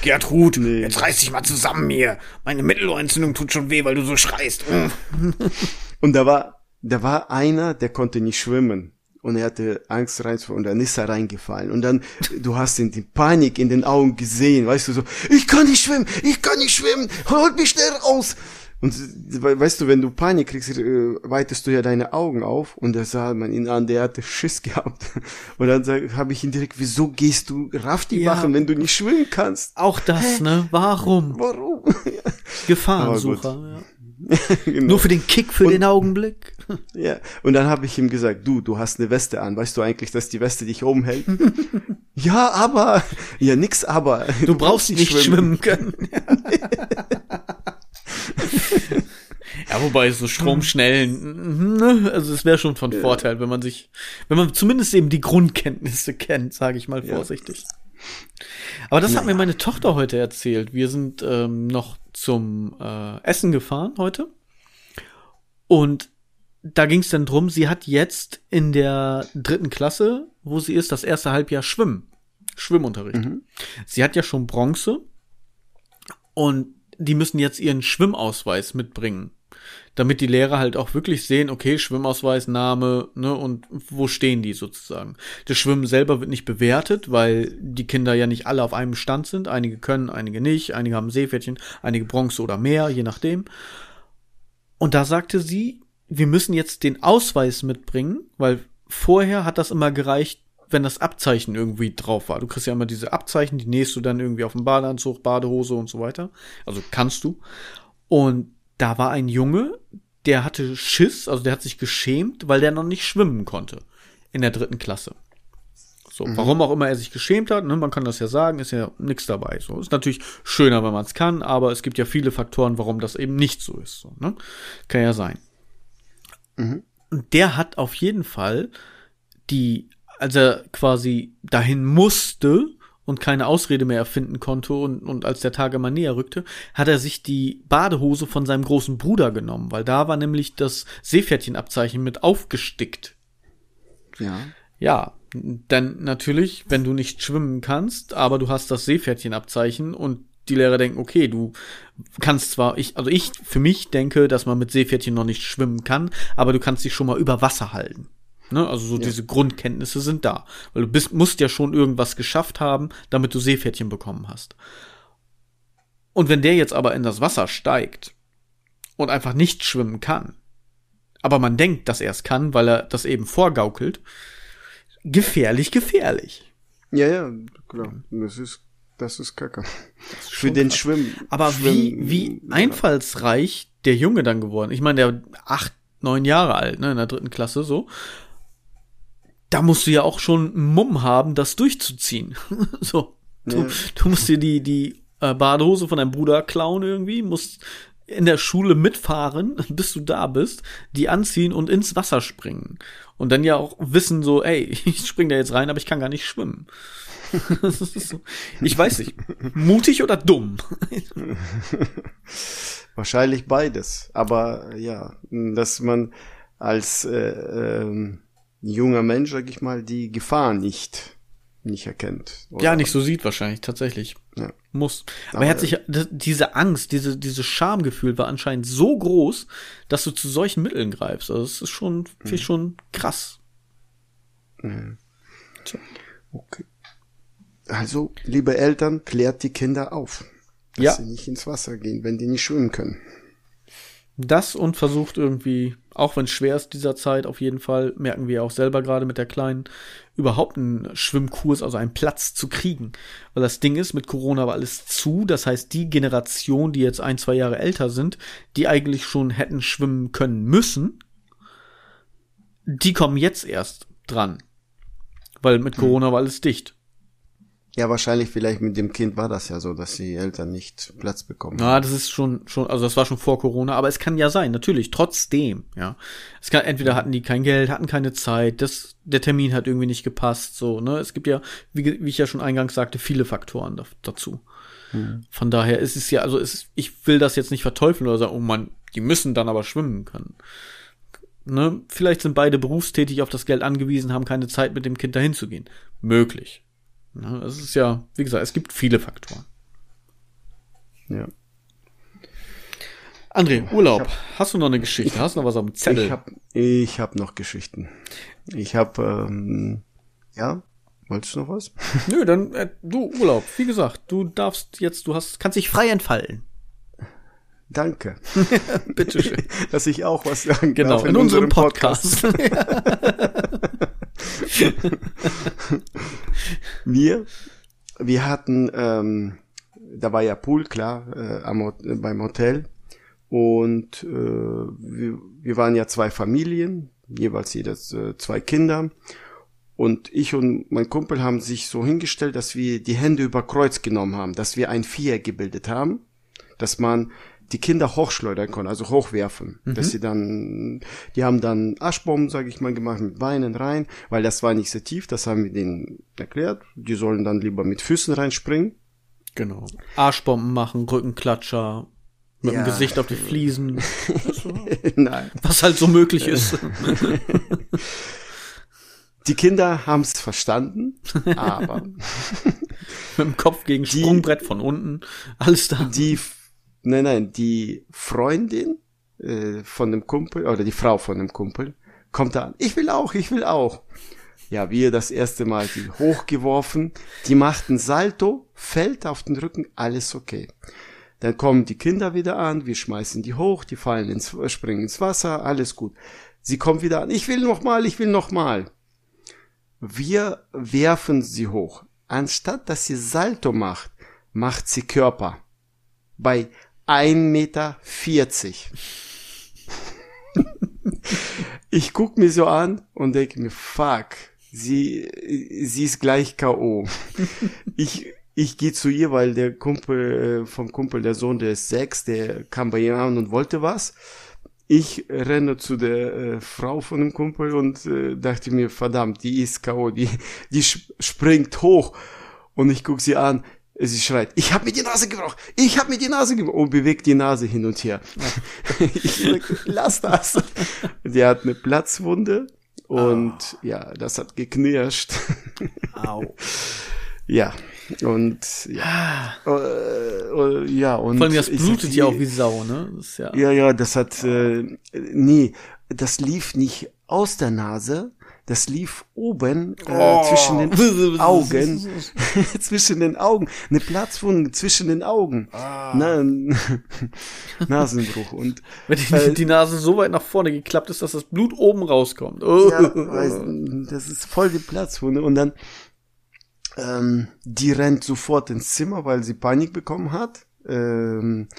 S3: Gertrud,
S1: Nee.
S3: jetzt reiß dich mal zusammen hier. Meine Mittelohrentzündung tut schon weh, weil du so schreist.
S1: Und da war, da war einer, der konnte nicht schwimmen. Und er hatte Angst reinzufallen und dann ist er reingefallen. Und dann, du hast ihn die Panik in den Augen gesehen, weißt du, so, ich kann nicht schwimmen, ich kann nicht schwimmen, holt mich schnell raus. Und we- weißt du, wenn du Panik kriegst, äh, weitest du ja deine Augen auf und da sah man ihn an, der hatte Schiss gehabt. Und dann habe ich ihn direkt, wieso gehst du Rafting
S2: Ja.
S1: machen, wenn du nicht schwimmen kannst?
S2: Auch das, ne? Warum?
S1: Warum?
S2: Gefahrensucher. Ja.
S1: Genau.
S2: Nur für den Kick, für den Augenblick.
S1: Ja, und dann habe ich ihm gesagt, du, du hast eine Weste an. Weißt du eigentlich, dass die Weste dich oben hält? ja, aber. Ja, nix aber.
S2: Du brauchst nicht schwimmen, können. ja, wobei so stromschnellen, ne, also es wäre schon von Vorteil, wenn man sich, wenn man zumindest eben die Grundkenntnisse kennt, sage ich mal
S1: Ja.
S2: Aber das hat mir meine Tochter heute erzählt. Wir sind ähm, noch zum äh, Essen gefahren heute. Und da ging es dann drum, sie hat jetzt in der dritten Klasse, wo sie ist, das erste Halbjahr Schwimmen. Schwimmunterricht. Sie hat ja schon Bronze und die müssen jetzt ihren Schwimmausweis mitbringen. Damit die Lehrer halt auch wirklich sehen, okay, Schwimmausweis, Name, ne, und wo stehen die sozusagen. Das Schwimmen selber wird nicht bewertet, weil die Kinder ja nicht alle auf einem Stand sind. Einige können, einige nicht, einige haben Seepferdchen, einige Bronze oder mehr, je nachdem. Und da sagte sie, wir müssen jetzt den Ausweis mitbringen, weil vorher hat das immer gereicht, wenn das Abzeichen irgendwie drauf war. Du kriegst ja immer diese Abzeichen, die nähst du dann irgendwie auf den Badeanzug, Badehose und so weiter. Also kannst du. Und da war ein Junge, der hatte Schiss, also der hat sich geschämt, weil der noch nicht schwimmen konnte. In der dritten Klasse. So, mhm. warum auch immer er sich geschämt hat, ne, man kann das ja sagen, ist ja nichts dabei. So, ist natürlich schöner, wenn man es kann, aber es gibt ja viele Faktoren, warum das eben nicht so ist. So, ne? Kann ja sein. Mhm. Und der hat auf jeden Fall die, als er quasi dahin musste und keine Ausrede mehr erfinden konnte und, und als der Tag immer näher rückte, hat er sich die Badehose von seinem großen Bruder genommen, weil da war nämlich das Seepferdchenabzeichen mit aufgestickt.
S1: Ja.
S2: Ja, denn natürlich, wenn du nicht schwimmen kannst, aber du hast das Seepferdchenabzeichen und die Lehrer denken, okay, du kannst zwar, ich, also ich für mich denke, dass man mit Seepferdchen noch nicht schwimmen kann, aber du kannst dich schon mal über Wasser halten. Ne? Also so ja. diese Grundkenntnisse sind da. Weil du bist, musst ja schon irgendwas geschafft haben, damit du Seepferdchen bekommen hast. Und wenn der jetzt aber in das Wasser steigt und einfach nicht schwimmen kann, aber man denkt, dass er es kann, weil er das eben vorgaukelt, gefährlich, gefährlich.
S1: Ja, ja, klar. Das ist das ist kacke. Das ist Für den Schwimmen.
S2: Aber
S1: Schwimmen,
S2: wie, wie einfallsreich der Junge dann geworden. Ich meine, der acht, neun Jahre alt, ne, in der dritten Klasse so. Da musst du ja auch schon Mumm haben, das durchzuziehen. so. Du, ja. du musst dir die, die äh, Badehose von deinem Bruder klauen irgendwie, musst in der Schule mitfahren, bis du da bist, die anziehen und ins Wasser springen. Und dann ja auch wissen so, ey, ich spring da jetzt rein, aber ich kann gar nicht schwimmen so, ich weiß nicht. Mutig oder dumm?
S1: Wahrscheinlich beides. Aber ja, dass man als äh, äh, junger Mensch, sag ich mal, die Gefahr nicht nicht erkennt.
S2: Oder? Ja, nicht so sieht wahrscheinlich, tatsächlich.
S1: Ja.
S2: Muss. Aber, Aber er hat sich, diese Angst, diese, dieses Schamgefühl war anscheinend so groß, dass du zu solchen Mitteln greifst. Also es ist schon, mhm. schon krass.
S1: Mhm. Okay. Also, liebe Eltern, klärt die Kinder auf, dass ja. sie nicht ins Wasser gehen, wenn die nicht schwimmen können.
S2: Das und versucht irgendwie, auch wenn es schwer ist dieser Zeit, auf jeden Fall, merken wir auch selber gerade mit der Kleinen, überhaupt einen Schwimmkurs, also einen Platz zu kriegen. Weil das Ding ist, mit Corona war alles zu. Das heißt, die Generation, die jetzt ein, zwei Jahre älter sind, die eigentlich schon hätten schwimmen können müssen, die kommen jetzt erst dran. Weil mit hm. Corona war alles dicht.
S1: Ja, wahrscheinlich vielleicht mit dem Kind war das ja so, dass die Eltern nicht Platz bekommen.
S2: Ja, das ist schon, schon, also das war schon vor Corona, aber es kann ja sein, natürlich, trotzdem, ja. Es kann, entweder hatten die kein Geld, hatten keine Zeit, das, der Termin hat irgendwie nicht gepasst, so, ne. Es gibt ja, wie, wie ich ja schon eingangs sagte, viele Faktoren da, dazu. Hm. Von daher ist es ja, also es, ich will das jetzt nicht verteufeln oder sagen, oh man, die müssen dann aber schwimmen können. Ne? Vielleicht sind beide berufstätig auf das Geld angewiesen, haben keine Zeit, mit dem Kind dahin zu gehen. Möglich. Ne, es ist ja, wie gesagt, es gibt viele Faktoren.
S1: Ja.
S2: André, Urlaub. Hab, Hast du noch eine Geschichte? Ich, Hast du noch was auf dem Zettel?
S1: Ich habe ich hab noch Geschichten. Ich habe, ähm, ja, wolltest du noch was?
S2: Nö, dann äh, du Urlaub. Wie gesagt, du darfst jetzt, du hast, kannst dich frei entfalten.
S1: Danke.
S2: Bitteschön.
S1: Dass ich auch was sagen
S2: genau, darf in, in unserem, unserem Podcast.
S1: Podcast. wir, wir hatten, ähm, da war ja Pool, klar, äh, am, äh, beim Hotel. Und äh, wir, wir waren ja zwei Familien, jeweils jedes äh, zwei Kinder. Und ich und mein Kumpel haben sich so hingestellt, dass wir die Hände über Kreuz genommen haben, dass wir ein Viereck gebildet haben, dass man die Kinder hochschleudern konnten, also hochwerfen. Mhm. Dass sie dann, die haben dann Aschbomben, sage ich mal, gemacht mit Beinen rein, weil das war nicht so tief, das haben wir denen erklärt. Die sollen dann lieber mit Füßen reinspringen.
S2: Genau. Arschbomben machen, Rückenklatscher, mit ja. dem Gesicht auf die Fliesen. Nein. Was halt so möglich ist.
S1: Die Kinder haben es verstanden, aber
S2: mit dem Kopf gegen Sprungbrett von unten, alles da.
S1: Die Nein, nein, die Freundin äh, von dem Kumpel oder die Frau von dem Kumpel kommt da an. Ich will auch, ich will auch. Ja, wir das erste Mal die hochgeworfen, die machten Salto, fällt auf den Rücken, alles okay. Dann kommen die Kinder wieder an, wir schmeißen die hoch, die fallen ins, springen ins Wasser, alles gut. Sie kommt wieder an, ich will noch mal, ich will noch mal. Wir werfen sie hoch. Anstatt dass sie Salto macht, macht sie Körper. Bei 1,40 Meter. ich guck mir so an und denke mir, fuck, sie, sie ist gleich K.O. ich, ich gehe zu ihr, weil der Kumpel, äh, vom Kumpel, der Sohn, der ist sechs, der kam bei ihr an und wollte was. Ich renne zu der äh, Frau von dem Kumpel und äh, dachte mir, verdammt, die ist K.O., die, die springt hoch. Und ich guck sie an, sie schreit, ich hab mir die Nase gebrochen, ich hab mir die Nase gebrochen und bewegt die Nase hin und her. ich sag, lass das. Die hat eine Platzwunde und oh. ja, das hat geknirscht. Au. ja, und ja. Uh, ja, und
S2: Vor allem das blutet ja auch wie Sau, ne?
S1: Das ja, ja, ja, das hat äh, nee, das lief nicht aus der Nase, das lief oben äh, oh. zwischen den Augen, zwischen den Augen, eine Platzwunde zwischen den Augen, ah. Na, Nasenbruch und
S2: wenn die, äh, die Nase so weit nach vorne geklappt ist, dass das Blut oben rauskommt. Oh. Ja,
S1: das ist voll die Platzwunde und dann ähm, die rennt sofort ins Zimmer, weil sie Panik bekommen hat. Ähm,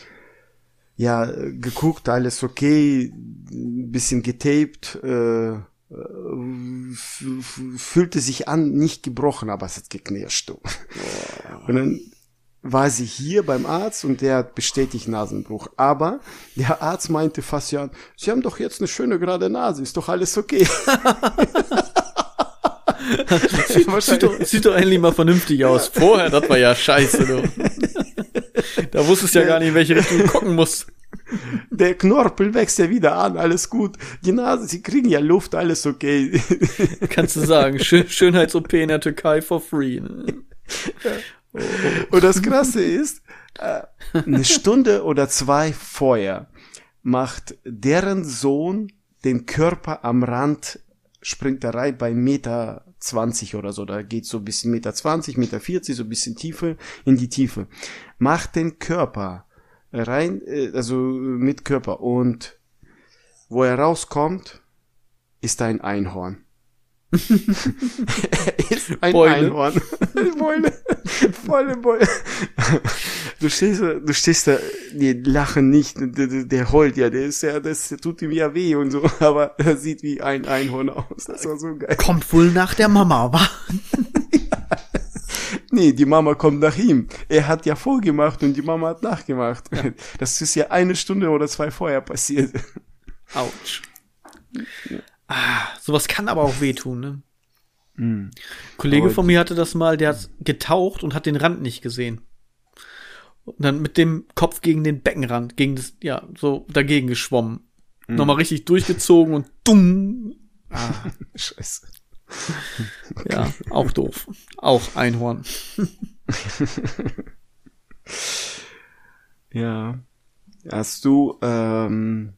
S1: ja, geguckt, alles okay, bisschen getaped, äh, fühlte sich an, nicht gebrochen, aber es hat geknirscht. Oh. Und dann war sie hier beim Arzt und der hat bestätigt Nasenbruch. Aber der Arzt meinte fast ja, Sie haben doch jetzt eine schöne gerade Nase, ist doch alles okay.
S2: sieht, doch, sieht doch endlich mal vernünftig aus. Vorher, das war ja scheiße, du. Da wusstest du ja gar nicht, in welche Richtung du gucken musst.
S1: Der Knorpel wächst ja wieder an, alles gut. Die Nase, sie kriegen ja Luft, alles okay.
S2: Kannst du sagen, Schön Schönheits-OP in der Türkei for free. Ne?
S1: Ja. Und das Krasse ist, äh, eine Stunde oder zwei vorher macht deren Sohn den Körper am Rand springt er rein bei Meter 20 oder so. Da geht so ein bisschen Meter 20, Meter 40, so ein bisschen Tiefe in die Tiefe. Macht den Körper rein, äh, also mit Körper. Und wo er rauskommt, ist ein Einhorn. er ist ein Beule. Einhorn. Beule. Volle Beule. Du stehst, du stehst da, die lachen nicht, der, der heult ja, der ist ja, das tut ihm ja weh und so, aber er sieht wie ein Einhorn aus. Das war so geil.
S2: Kommt wohl nach der Mama, wa?
S1: Nee, die Mama kommt nach ihm. Er hat ja vorgemacht und die Mama hat nachgemacht. Ja. Das ist ja eine Stunde oder zwei vorher passiert.
S2: Autsch. Ah, sowas kann aber auch wehtun, ne? Mm. Kollege aber von mir hatte das mal, der hat getaucht und hat den Rand nicht gesehen. Und dann mit dem Kopf gegen den Beckenrand, gegen das, ja, so dagegen geschwommen. Mm. Nochmal richtig durchgezogen und dumm. Ah. Scheiße. Okay. Ja, auch doof. Auch Einhorn.
S1: ja. Hast du ähm,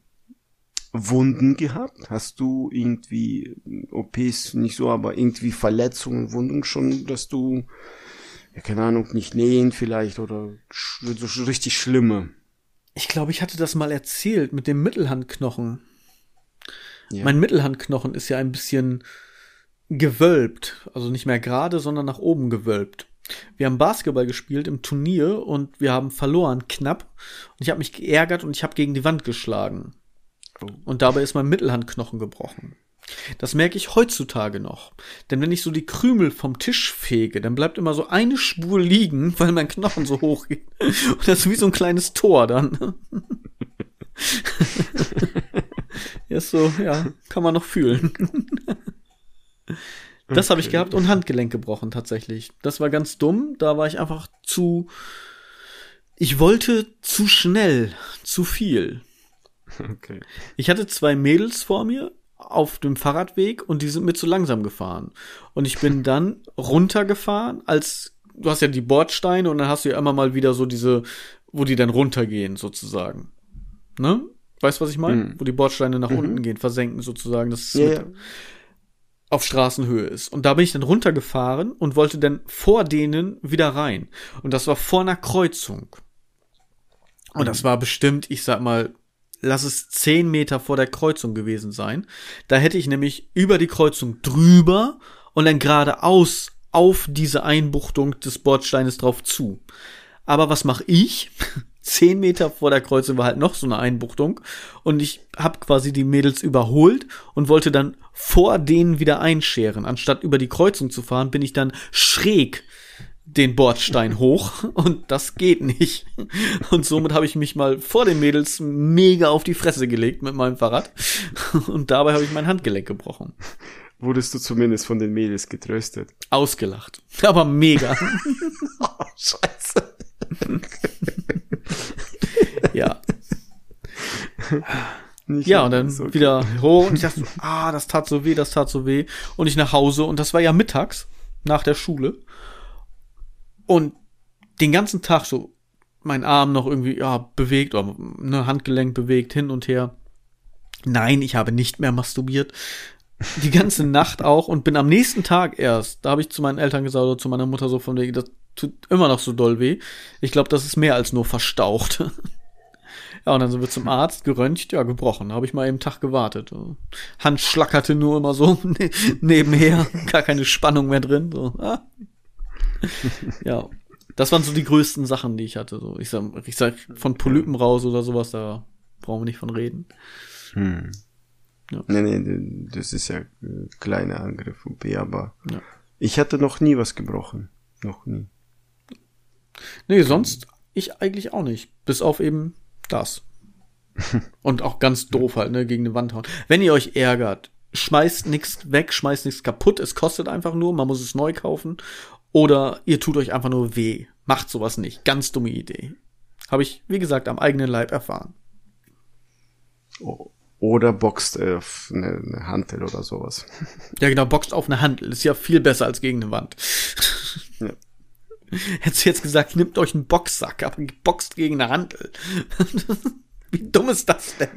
S1: Wunden gehabt? Hast du irgendwie OPs nicht so, aber irgendwie Verletzungen, Wundungen schon, dass du, ja, keine Ahnung, nicht nähen vielleicht oder so richtig schlimme?
S2: Ich glaube, ich hatte das mal erzählt mit dem Mittelhandknochen. Ja. Mein Mittelhandknochen ist ja ein bisschen gewölbt, also nicht mehr gerade, sondern nach oben gewölbt. Wir haben Basketball gespielt im Turnier und wir haben verloren knapp und ich habe mich geärgert und ich habe gegen die Wand geschlagen. Oh. Und dabei ist mein Mittelhandknochen gebrochen. Das merke ich heutzutage noch. Denn wenn ich so die Krümel vom Tisch fege, dann bleibt immer so eine Spur liegen, weil mein Knochen so hoch geht. Und das ist wie so ein kleines Tor dann. ja, so, ja, kann man noch fühlen. Das okay. habe ich gehabt und Handgelenk gebrochen tatsächlich. Das war ganz dumm. Da war ich einfach zu. Ich wollte zu schnell, zu viel. Okay. Ich hatte zwei Mädels vor mir auf dem Fahrradweg und die sind mir zu langsam gefahren. Und ich bin dann runtergefahren, als du hast ja die Bordsteine und dann hast du ja immer mal wieder so diese, wo die dann runtergehen sozusagen. Ne? Weißt du, was ich meine? Mhm. Wo die Bordsteine nach mhm. unten gehen, versenken sozusagen. Das ist yeah auf Straßenhöhe ist. Und da bin ich dann runtergefahren und wollte dann vor denen wieder rein. Und das war vor einer Kreuzung. Und das war bestimmt, ich sag mal, lass es zehn Meter vor der Kreuzung gewesen sein. Da hätte ich nämlich über die Kreuzung drüber und dann geradeaus auf diese Einbuchtung des Bordsteines drauf zu. Aber was mache ich? Zehn Meter vor der Kreuzung war halt noch so eine Einbuchtung und ich habe quasi die Mädels überholt und wollte dann vor denen wieder einscheren. Anstatt über die Kreuzung zu fahren, bin ich dann schräg den Bordstein hoch und das geht nicht. Und somit habe ich mich mal vor den Mädels mega auf die Fresse gelegt mit meinem Fahrrad und dabei habe ich mein Handgelenk gebrochen.
S1: Wurdest du zumindest von den Mädels getröstet?
S2: Ausgelacht. Aber mega.
S1: Oh, scheiße.
S2: ja.
S1: Nicht
S2: Ja, und dann
S1: okay.
S2: wieder hoch und ich dachte so, ah, das tat so weh, das tat so weh. Und ich nach Hause und das war ja mittags nach der Schule. Und den ganzen Tag so mein Arm noch irgendwie ja bewegt oder ne Handgelenk bewegt hin und her. Nein, ich habe nicht mehr masturbiert. Die ganze Nacht auch und bin am nächsten Tag erst, da habe ich zu meinen Eltern gesagt oder zu meiner Mutter so von wegen, das tut immer noch so doll weh. Ich glaube, das ist mehr als nur verstaucht. Ja, und dann sind wir zum Arzt, geröntgt, ja, gebrochen. Habe ich mal eben Tag gewartet. Hand schlackerte nur immer so ne nebenher, gar keine Spannung mehr drin. So. Ah. Ja, das waren so die größten Sachen, die ich hatte. So, ich sag, ich sag von Polypen raus oder sowas, da brauchen wir nicht von reden.
S1: Hm.
S2: Ja.
S1: Nee, nee, das ist ja äh, kleiner Angriff, OP, aber
S2: Ja.
S1: ich hatte noch nie was gebrochen. Noch nie.
S2: Nee, sonst ich eigentlich auch nicht. Bis auf eben das. Und auch ganz doof halt, ne, gegen eine Wand hauen. Wenn ihr euch ärgert, schmeißt nichts weg, schmeißt nichts kaputt, es kostet einfach nur, man muss es neu kaufen. Oder ihr tut euch einfach nur weh. Macht sowas nicht. Ganz dumme Idee. Habe ich, wie gesagt, am eigenen Leib erfahren.
S1: Oder boxt auf eine, eine Hantel oder sowas.
S2: Ja, genau, boxt auf eine Handel. Ist ja viel besser als gegen eine Wand.
S1: Ja.
S2: Hättest du jetzt gesagt, nehmt euch einen Boxsack, aber boxt gegen eine Handel. Wie dumm ist das denn?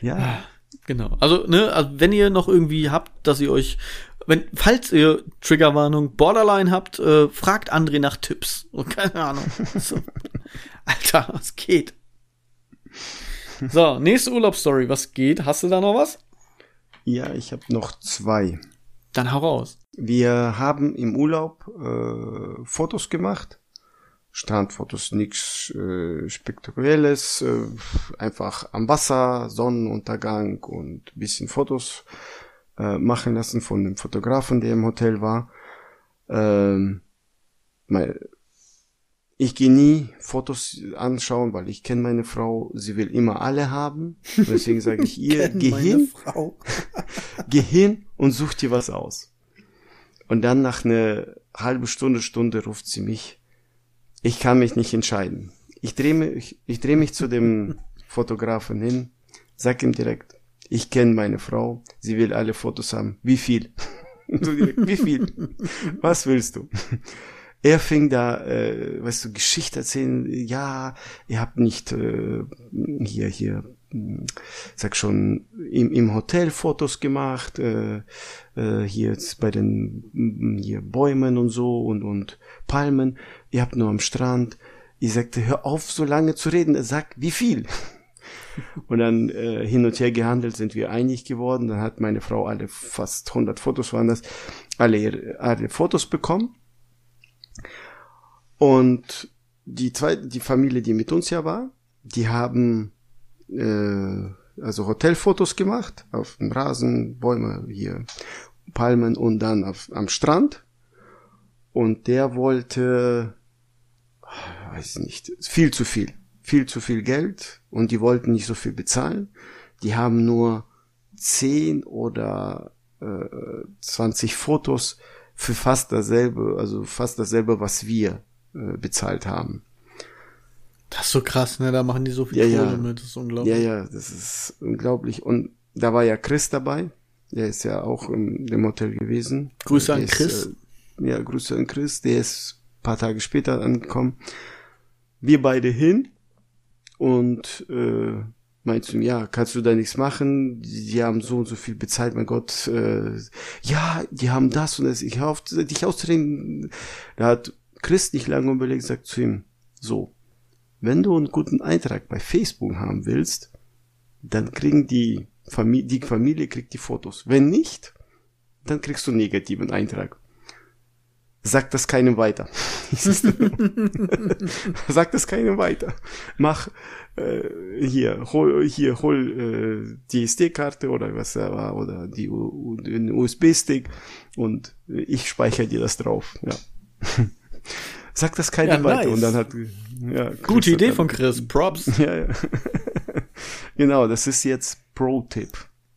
S1: Ja.
S2: Genau. Also, ne, also wenn ihr noch irgendwie habt, dass ihr euch, wenn, falls ihr Triggerwarnung Borderline habt, äh, fragt André nach Tipps. Oh, keine Ahnung. So. Alter, was geht? So, nächste Urlaubsstory. Was geht? Hast du da noch was?
S1: Ja, ich habe noch zwei.
S2: Dann hau raus.
S1: Wir haben im Urlaub äh, Fotos gemacht. Strandfotos, nichts äh, Spektakuläres, äh, einfach am Wasser, Sonnenuntergang und bisschen Fotos äh, machen lassen von dem Fotografen, der im Hotel war. Ähm, mein, ich gehe nie Fotos anschauen, weil ich kenne meine Frau, sie will immer alle haben. Und deswegen sage ich ihr,
S2: Kenn
S1: geh hin,
S2: Frau.
S1: geh hin und such dir was aus. Und dann nach einer halben Stunde, Stunde ruft sie mich. Ich kann mich nicht entscheiden. Ich drehe mich, ich drehe mich zu dem Fotografen hin, sag ihm direkt, ich kenne meine Frau, sie will alle Fotos haben. Wie viel? so direkt, wie viel? Was willst du? Er fing da, äh, weißt du, Geschichte erzählen, ja, ihr habt nicht äh, hier, hier, mh, sag schon, im, im Hotel Fotos gemacht, äh, äh, hier jetzt bei den mh, hier Bäumen und so und, und Palmen, ihr habt nur am Strand. Ich sagte, hör auf, so lange zu reden. Er sagt, wie viel? Und dann äh, hin und her gehandelt sind wir einig geworden. Dann hat meine Frau alle fast 100 Fotos waren das, alle alle Fotos bekommen. Und die zweite, die Familie, die mit uns ja war, die haben äh, also Hotelfotos gemacht auf dem Rasen, Bäume hier, Palmen und dann auf, am Strand. Und der wollte, weiß nicht, viel zu viel, viel zu viel Geld und die wollten nicht so viel bezahlen. Die haben nur 10 oder äh, 20 Fotos für fast dasselbe, also fast dasselbe, was wir äh, bezahlt haben.
S2: Das ist so krass, ne? Da machen die so viel
S1: Ja,
S2: Kohle
S1: ja.
S2: mit. Das ist unglaublich.
S1: Ja, ja, das ist unglaublich. Und da war ja Chris dabei. Der ist ja auch im dem Hotel gewesen.
S2: Grüße an
S1: Der ist,
S2: Chris.
S1: Äh, ja, Grüße an Chris. Der ist ein paar Tage später angekommen. Wir beide hin und äh, meinst du, ja, kannst du da nichts machen? Die, haben so und so viel bezahlt, mein Gott. Äh, ja, die haben das und das. Ich hoffe, dich auszureden. Da hat Chris nicht lange überlegt, sagt zu ihm, So, wenn du einen guten Eintrag bei Facebook haben willst, dann kriegen die Familie, die Familie kriegt die Fotos. Wenn nicht, dann kriegst du einen negativen Eintrag. Sag das keinem weiter. Sag das keinem weiter. Mach äh, hier, hol, hier, hol äh, die SD-Karte oder was da war oder die den USB-Stick und ich speichere dir das drauf. Ja. Sag das keinem
S2: Ja,
S1: weiter
S2: nice.
S1: und dann hat ja,
S2: Gute Idee
S1: hat
S2: von
S1: dann-
S2: Chris. Props.
S1: Ja, ja. genau, das ist jetzt Pro-Tipp.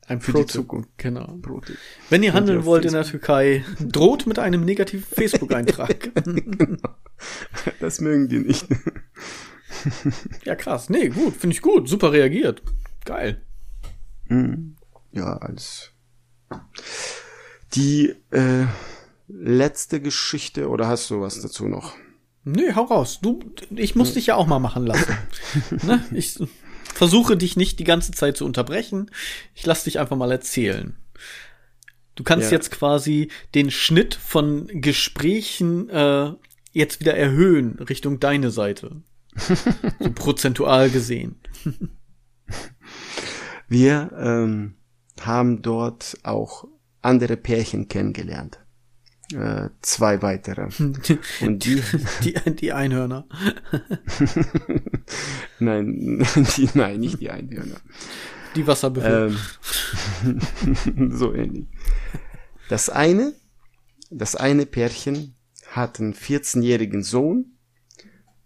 S2: Ein
S1: Für
S2: Pro
S1: die Zukunft.
S2: Genau.
S1: Pro-Tipp.
S2: Wenn ihr handeln wollt in der Türkei, droht mit einem negativen Facebook-Eintrag.
S1: Das mögen die nicht.
S2: ja, krass. Nee, gut. Finde ich gut. Super reagiert. Geil.
S1: Ja, als die äh, letzte Geschichte oder hast du was dazu noch?
S2: Nee, hau raus. Du, ich muss dich ja auch mal machen lassen. ne? Ich versuche dich nicht die ganze Zeit zu unterbrechen. Ich lass dich einfach mal erzählen. Du kannst
S1: Ja.
S2: jetzt quasi den Schnitt von Gesprächen äh, jetzt wieder erhöhen Richtung deine Seite. so prozentual gesehen.
S1: Wir ähm, haben dort auch andere Pärchen kennengelernt. Äh, zwei weitere. Und die,
S2: Die, die Einhörner.
S1: nein, die, nein, nicht die Einhörner.
S2: Die Wasserbüffel.
S1: Ähm, so ähnlich. Das eine, das eine Pärchen hat einen 14-jährigen Sohn.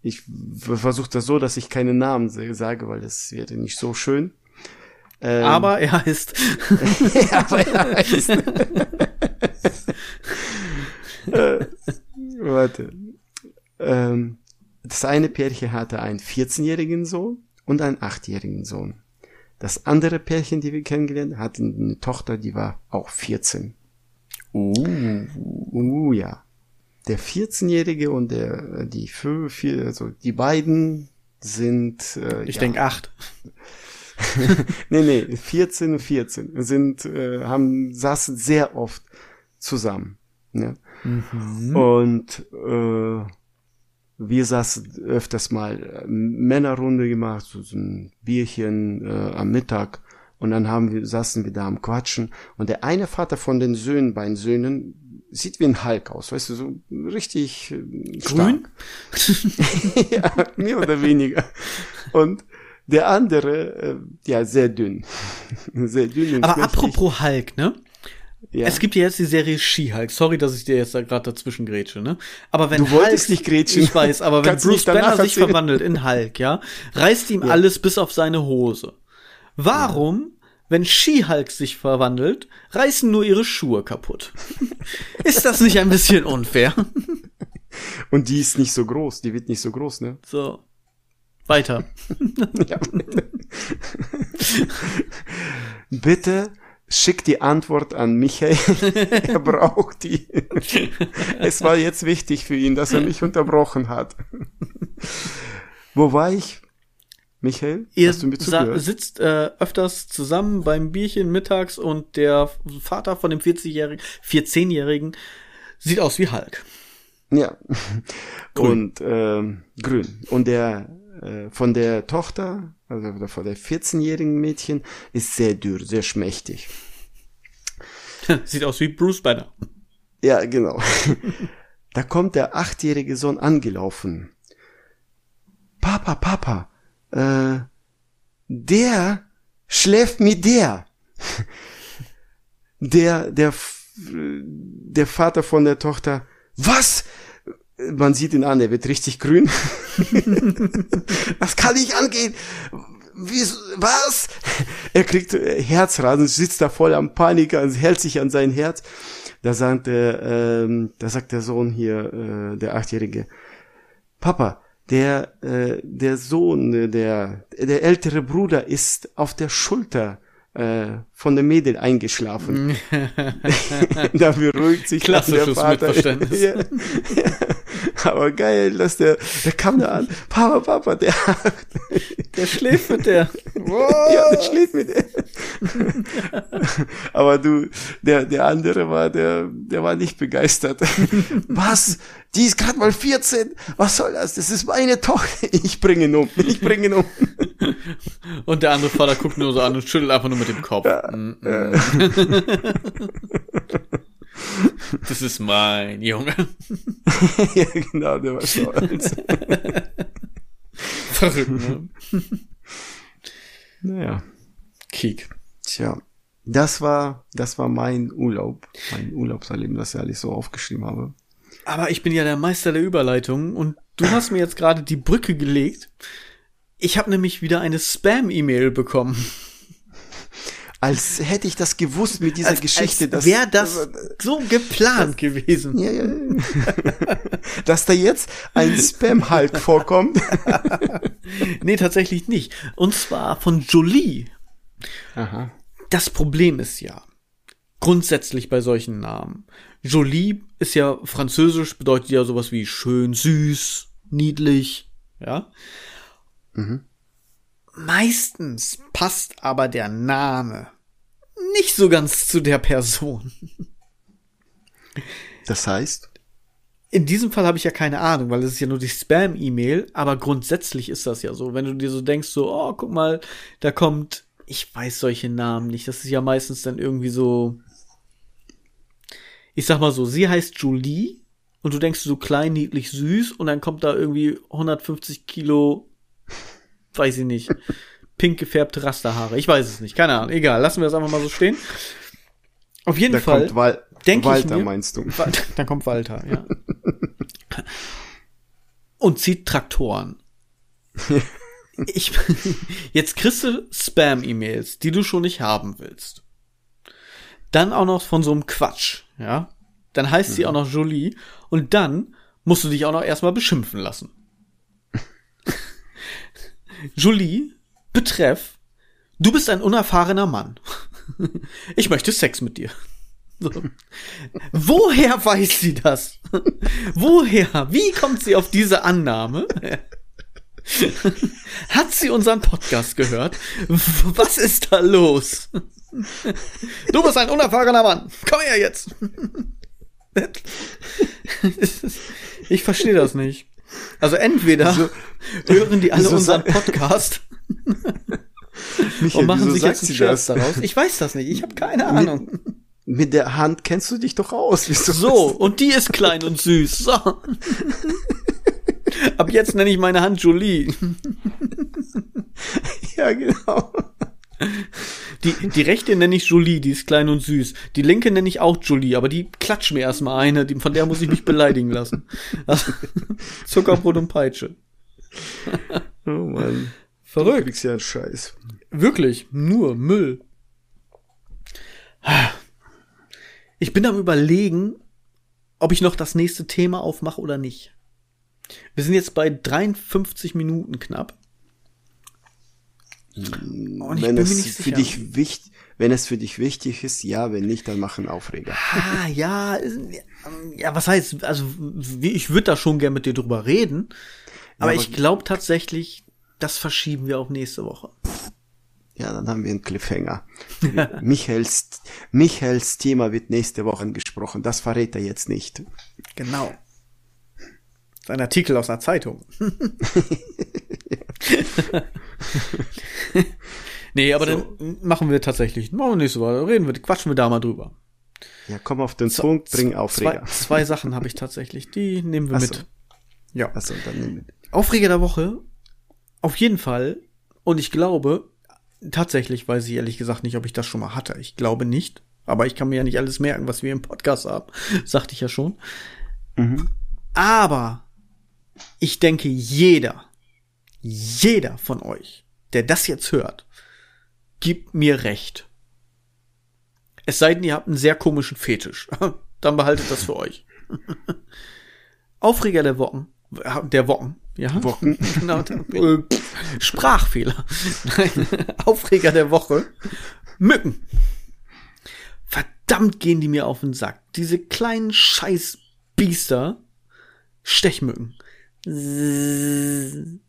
S1: Ich versuche das so, dass ich keine Namen sage, weil das wäre nicht so schön. Ähm,
S2: Aber er heißt.
S1: aber er heißt. Äh, warte. Ähm, das eine Pärchen hatte einen 14-jährigen Sohn und einen 8-jährigen Sohn. Das andere Pärchen, die wir kennengelernt haben, hatte eine Tochter, die war auch 14. Uh, uh ja. Der 14-jährige und der die vier, vier, also die beiden sind äh,
S2: Ich
S1: ja,
S2: denk acht.
S1: nee, nee, 14 und 14 sind, äh, haben, saßen sehr oft zusammen. Ne? Und äh, wir saßen öfters mal äh, Männerrunde gemacht, so, so ein Bierchen äh, am Mittag. Und dann haben wir, saßen wir da am Quatschen. Und der eine Vater von den Söhnen, beiden Söhnen, sieht wie ein Hulk aus, weißt du, so richtig äh,
S2: Grün?
S1: ja, mehr oder weniger. Und der andere, äh, ja, sehr dünn. sehr dünn
S2: Aber apropos Hulk, ne?
S1: Ja.
S2: Es gibt ja jetzt die Serie She-Hulk. Sorry, dass ich dir jetzt da gerade dazwischen grätsche, ne? Aber wenn
S1: Du wolltest nicht grätschen.
S2: Ich weiß, aber wenn Bruce Banner sich verwandelt in Hulk, ja, reißt ihm alles bis auf seine Hose. Warum, wenn She-Hulk sich verwandelt, reißen nur ihre Schuhe kaputt? Ist das nicht ein bisschen unfair?
S1: Und die ist nicht so groß, die wird nicht so groß, ne?
S2: So. Weiter.
S1: Ja. Bitte schick die Antwort an Michael. er braucht die. es war jetzt wichtig für ihn, dass er mich unterbrochen hat. Wo war ich? Michael,
S2: Ihr
S1: hast du mir zugehört?
S2: sitzt äh, öfters zusammen beim Bierchen mittags und der Vater von dem 40-jährigen, 14-jährigen sieht aus wie Hulk.
S1: Ja.
S2: Grün.
S1: Und ähm, grün. Und der äh, von der Tochter, also von der 14-jährigen Mädchen, ist sehr dürr, sehr schmächtig.
S2: Sieht aus wie Bruce Banner.
S1: Ja, genau. da kommt der achtjährige Sohn angelaufen. Papa, Papa, äh, der schläft mit der. Der, der, der Vater von der Tochter, was? Man sieht ihn an, er wird richtig grün. das kann nicht angehen. Wie, was? Er kriegt äh, Herzrasen, sitzt da voll am Panik, also hält sich an sein Herz. Da sagt der, ähm, da sagt der Sohn hier, äh, der Achtjährige, Papa, der, äh, der Sohn, äh, der, der ältere Bruder ist auf der Schulter äh, von der Mädel eingeschlafen. da beruhigt sich dann der
S2: Klassisches
S1: Vater.
S2: Missverständnis.
S1: ja, ja. Aber geil, dass der, der kam da an, Papa, Papa, der,
S2: Der schläft mit der.
S1: ja, der schläft mit der. Aber du, der, der andere war, der, der war nicht begeistert. Was? Die ist gerade mal 14. Was soll das? Das ist meine Tochter. Ich bringe ihn um. Ich bringe ihn um.
S2: Und der andere Vater guckt nur so an und schüttelt einfach nur mit dem Kopf. Mm, mm. Das ist mein Junge.
S1: ja, genau, der war stolz.
S2: Verrückt, ne?
S1: Naja.
S2: Kiek.
S1: Tja. Das war, das war mein Urlaub. Mein Urlaubserleben, das ich alles so aufgeschrieben habe.
S2: Aber ich bin ja der Meister der Überleitung und du hast mir jetzt gerade die Brücke gelegt. Ich habe nämlich wieder eine Spam-E-Mail bekommen.
S1: Als hätte ich das gewusst mit dieser
S2: Als,
S1: Geschichte.
S2: als wäre das so geplant gewesen.
S1: ja, ja. Dass da jetzt ein Spam-Hulk vorkommt.
S2: Nee, tatsächlich nicht. Und zwar von Jolie.
S1: Aha.
S2: Das Problem ist ja, grundsätzlich bei solchen Namen. Jolie ist ja französisch, bedeutet ja sowas wie schön, süß, niedlich, ja. Meistens passt aber der Name nicht so ganz zu der Person.
S1: Das heißt?
S2: In diesem Fall habe ich ja keine Ahnung, weil es ist ja nur die Spam-E-Mail, aber grundsätzlich ist das ja so. Wenn du dir so denkst, so, oh, guck mal, da kommt, ich weiß solche Namen nicht, das ist ja meistens dann irgendwie so, ich sag mal so, sie heißt Julie und du denkst so klein, niedlich, süß und dann kommt da irgendwie 150 Kilo, weiß ich nicht, pink gefärbte Rasterhaare. Ich weiß es nicht, keine Ahnung, egal, lassen wir das einfach mal so stehen. Auf jeden
S1: Da
S2: Fall.
S1: kommt Wal
S2: denk ich
S1: Walter,
S2: mir-
S1: meinst du?
S2: Dann kommt Walter, ja. Und zieht Traktoren. Ich, jetzt kriegst du Spam-E-Mails, die du schon nicht haben willst. Dann auch noch von so einem Quatsch, ja. Dann heißt sie auch noch Jolie und dann musst du dich auch noch erstmal beschimpfen lassen. Jolie, betreff, du bist ein unerfahrener Mann. Ich möchte Sex mit dir. So. Woher weiß sie das? Woher? Wie kommt sie auf diese Annahme? Hat sie unseren Podcast gehört? Was ist da los? Du bist ein unerfahrener Mann. Komm her jetzt. Ich verstehe das nicht. Also entweder hören die alle unseren Podcast
S1: Michael,
S2: und machen sich jetzt einen Scherz
S1: das?
S2: daraus. Ich weiß das nicht. Ich habe keine Ahnung.
S1: Mit der Hand kennst du dich doch aus. Wieso
S2: So, und die ist klein und süß. So. Ab jetzt nenne ich meine Hand Jolie.
S1: Ja, genau.
S2: Die, die rechte nenne ich Jolie, die ist klein und süß. Die linke nenne ich auch Jolie, aber die klatscht mir erstmal eine, die, von der muss ich mich beleidigen lassen. Also, Zuckerbrot und Peitsche.
S1: Oh Mann. Du
S2: Verrückt.
S1: kriegst ja einen Scheiß.
S2: Wirklich, nur Müll. Ich bin am überlegen, ob ich noch das nächste Thema aufmache oder nicht. Wir sind jetzt bei 53 Minuten knapp. Und
S1: wenn es für dich wichtig, wenn es für dich wichtig ist, ja, wenn nicht, dann mach einen Aufreger.
S2: Ah, ja, ja, was heißt, also ich würde da schon gern mit dir drüber reden, aber,
S1: aber-
S2: ich glaube tatsächlich, das verschieben wir auf nächste Woche.
S1: Ja, dann haben wir einen Cliffhanger. Michaels, Michaels Thema wird nächste Woche angesprochen. Das verrät er jetzt nicht.
S2: Genau. Ein Artikel aus einer Zeitung. nee, aber dann machen wir tatsächlich, machen wir nächste Woche, reden wir, quatschen wir da mal drüber.
S1: Ja, komm auf den Punkt, bring
S2: Zwei,
S1: Aufreger.
S2: zwei Sachen habe ich tatsächlich, die nehmen wir
S1: Ach
S2: mit.
S1: so.
S2: Ja.
S1: Also, dann nimm-
S2: Aufreger der Woche, auf jeden Fall. Und ich glaube, tatsächlich weiß ich ehrlich gesagt nicht, ob ich das schon mal hatte. Ich glaube nicht. Aber ich kann mir ja nicht alles merken, was wir im Podcast haben. Sagte ich ja schon.
S1: Mhm.
S2: Aber ich denke, jeder, jeder von euch, der das jetzt hört, gibt mir recht. Es sei denn, ihr habt einen sehr komischen Fetisch. Dann behaltet das für euch. Aufreger der Wochen. Der Wochen. Ja.
S1: Wochen.
S2: Genau. Äh, Sprachfehler. Nein. Aufreger der Woche. Mücken. Verdammt gehen die mir auf den Sack. Diese kleinen Scheißbiester. Stechmücken. Und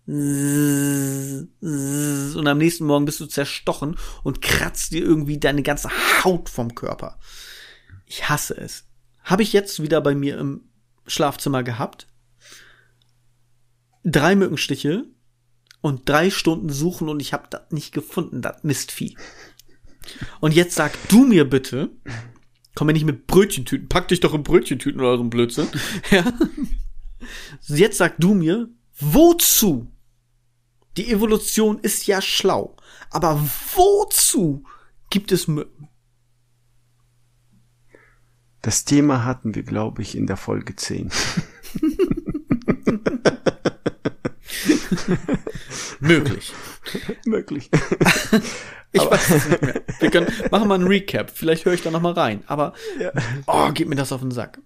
S2: am nächsten Morgen bist du zerstochen und kratzt dir irgendwie deine ganze Haut vom Körper. Ich hasse es. Habe ich jetzt wieder bei mir im Schlafzimmer gehabt. Drei Mückenstiche und drei Stunden suchen und ich habe das nicht gefunden, das Mistvieh. Und jetzt sag du mir bitte, komm mir nicht mit Brötchentüten, pack dich doch in Brötchentüten oder so ein Blödsinn. Ja. Jetzt sag du mir, wozu? Die Evolution ist ja schlau, aber wozu gibt es Mücken?
S1: Das Thema hatten wir, glaube ich, in der Folge 10.
S2: Möglich.
S1: Möglich.
S2: Ich weiß es nicht mehr. Wir können machen mal einen Recap. Vielleicht höre ich da noch mal rein. Aber
S1: Ja.
S2: oh, gib mir das auf den Sack.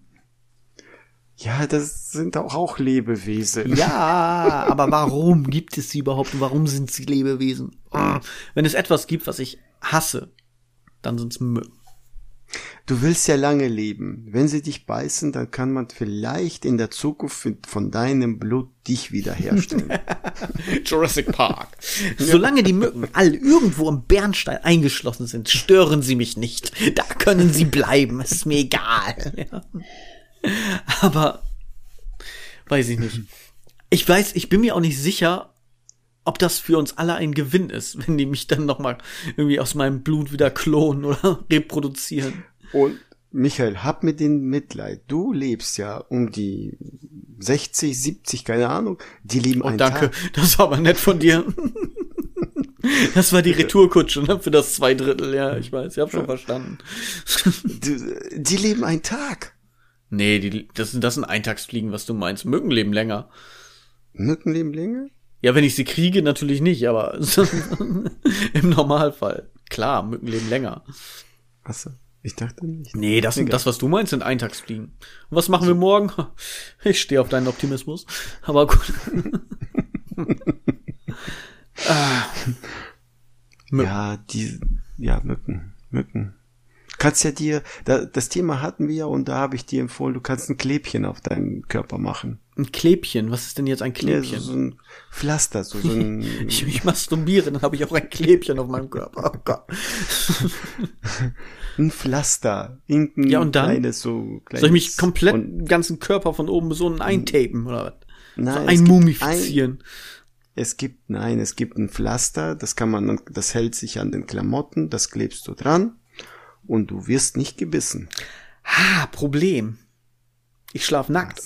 S1: Ja, das sind auch, auch Lebewesen.
S2: Ja, aber warum gibt es sie überhaupt? und Warum sind sie Lebewesen? Oh, wenn es etwas gibt, was ich hasse, dann sind es Mücken.
S1: Du willst ja lange leben. Wenn sie dich beißen, dann kann man vielleicht in der Zukunft von deinem Blut dich wiederherstellen.
S2: Jurassic Park. Solange die Mücken alle irgendwo im Bernstein eingeschlossen sind, stören sie mich nicht. Da können sie bleiben. Es ist mir egal. Ja. Aber weiß ich nicht. Ich weiß, ich bin mir auch nicht sicher, ob das für uns alle ein Gewinn ist, wenn die mich dann noch mal irgendwie aus meinem Blut wieder klonen oder reproduzieren.
S1: Und Michael, hab mit den Mitleid. Du lebst ja um die 60, 70, keine Ahnung. Die leben
S2: Oh,
S1: einen
S2: danke,
S1: Tag.
S2: das war aber nett von dir. Das war die Retourkutsche ne, für das zwei Drittel, ja, ich weiß, ich hab schon verstanden.
S1: Die, die leben einen Tag.
S2: Nee, die, das, sind- das sind Eintagsfliegen, was du meinst. Mücken leben länger.
S1: Mücken leben länger?
S2: Ja, wenn ich sie kriege, natürlich nicht, aber im Normalfall. Klar, Mücken leben länger.
S1: Achso, ich dachte nicht.
S2: Nee, das, sind, das, was du meinst, sind Eintagsfliegen. Und was machen wir morgen? Ich stehe auf deinen Optimismus. Aber gut. ah. Mücken.
S1: Ja, die, ja, Mücken, Mücken. Kannst ja dir, da, das Thema hatten wir ja und da habe ich dir empfohlen, du kannst ein Klebchen auf deinen Körper machen.
S2: Ein Klebchen. Was ist denn jetzt ein
S1: Ja,
S2: Klebchen?
S1: so, so ein Pflaster, so, so ein,
S2: Ich mich masturbiere, dann habe ich auch ein Klebchen auf meinem Körper. Oh Gott.
S1: ein Pflaster. Irgendein
S2: Ja, und dann?
S1: Kleines, so kleines,
S2: Soll ich mich komplett den ganzen Körper von oben bis unten eintapen oder was?
S1: nein,
S2: so
S1: es
S2: einmumifizieren.
S1: Es gibt, nein, es gibt ein Pflaster, das kann man, das hält sich an den Klamotten, das klebst du dran und du wirst nicht gebissen.
S2: Ah, Problem. Ich schlaf nackt.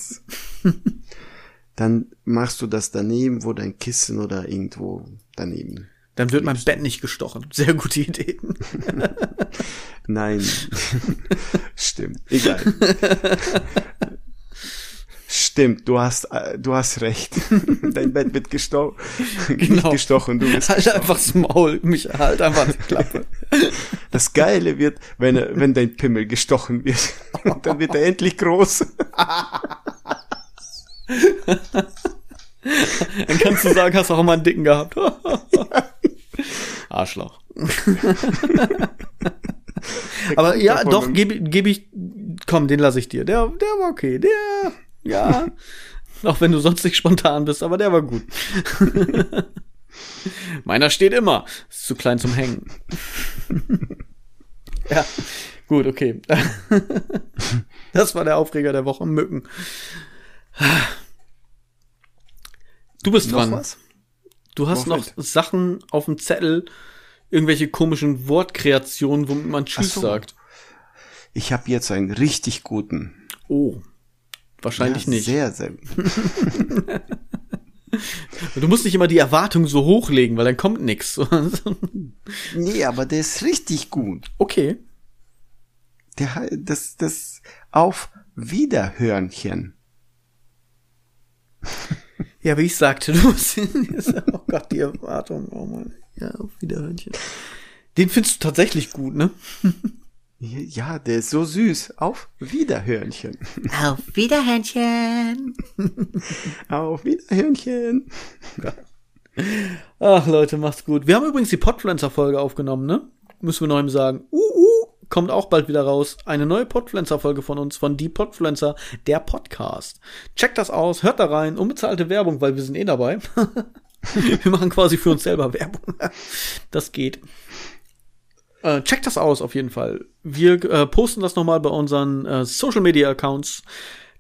S1: Dann machst du das daneben, wo dein Kissen oder irgendwo daneben.
S2: Dann wird mein Bett nicht gestochen. Sehr gute Idee.
S1: Nein. Stimmt. Egal. Stimmt, du hast, äh, du hast recht. Dein Bett wird gestochen. Nicht
S2: Genau.
S1: gestochen, du bist
S2: Halt einfach das Maul, mich halt einfach die Klappe.
S1: Das Geile wird, wenn, wenn dein Pimmel gestochen wird. Dann wird er endlich groß.
S2: Dann kannst du sagen, hast auch immer einen dicken gehabt. Arschloch. Aber ja, doch, gebe geb ich, komm, den lasse ich dir. Der, der war okay. Der, ja. Auch wenn du sonst nicht spontan bist, aber der war gut. Meiner steht immer. Ist zu klein zum Hängen. ja, gut, okay. das war der Aufreger der Woche. Mücken. Du bist
S1: Noch
S2: dran.
S1: was?
S2: Du hast noch
S1: Vorfeld.
S2: Sachen auf dem Zettel, irgendwelche komischen Wortkreationen, womit man Tschüss
S1: so.
S2: sagt.
S1: Ich habe jetzt einen richtig guten.
S2: Oh. Wahrscheinlich
S1: ja,
S2: nicht.
S1: Sehr, sehr.
S2: Du musst nicht immer die Erwartung so hochlegen, weil dann kommt nix.
S1: Nee, aber der ist richtig gut.
S2: okay.
S1: Der, das, das auf Wiederhörnchen.
S2: Ja, wie ich sagte, du musst, oh Gott, die Erwartung, oh Mann. Ja, auf Wiederhörnchen. Den findest du tatsächlich gut, ne?
S1: Ja, der ist so süß. Auf Wiederhörnchen.
S3: Auf Wiederhörnchen.
S1: Auf Wiederhörnchen.
S2: Ach, Leute, macht's gut. Wir haben übrigens die Podfluencer-Folge aufgenommen, ne? Müssen wir noch ihm sagen. Uh, uh, kommt auch bald wieder raus. Eine neue Podpflanzer-Folge von uns, von Die Podpflanzer, der Podcast. Checkt das aus, hört da rein, unbezahlte Werbung, weil wir sind eh dabei. wir machen quasi für uns selber Werbung. das geht. Äh, checkt das aus auf jeden Fall. Wir äh, posten das nochmal bei unseren äh, Social Media Accounts.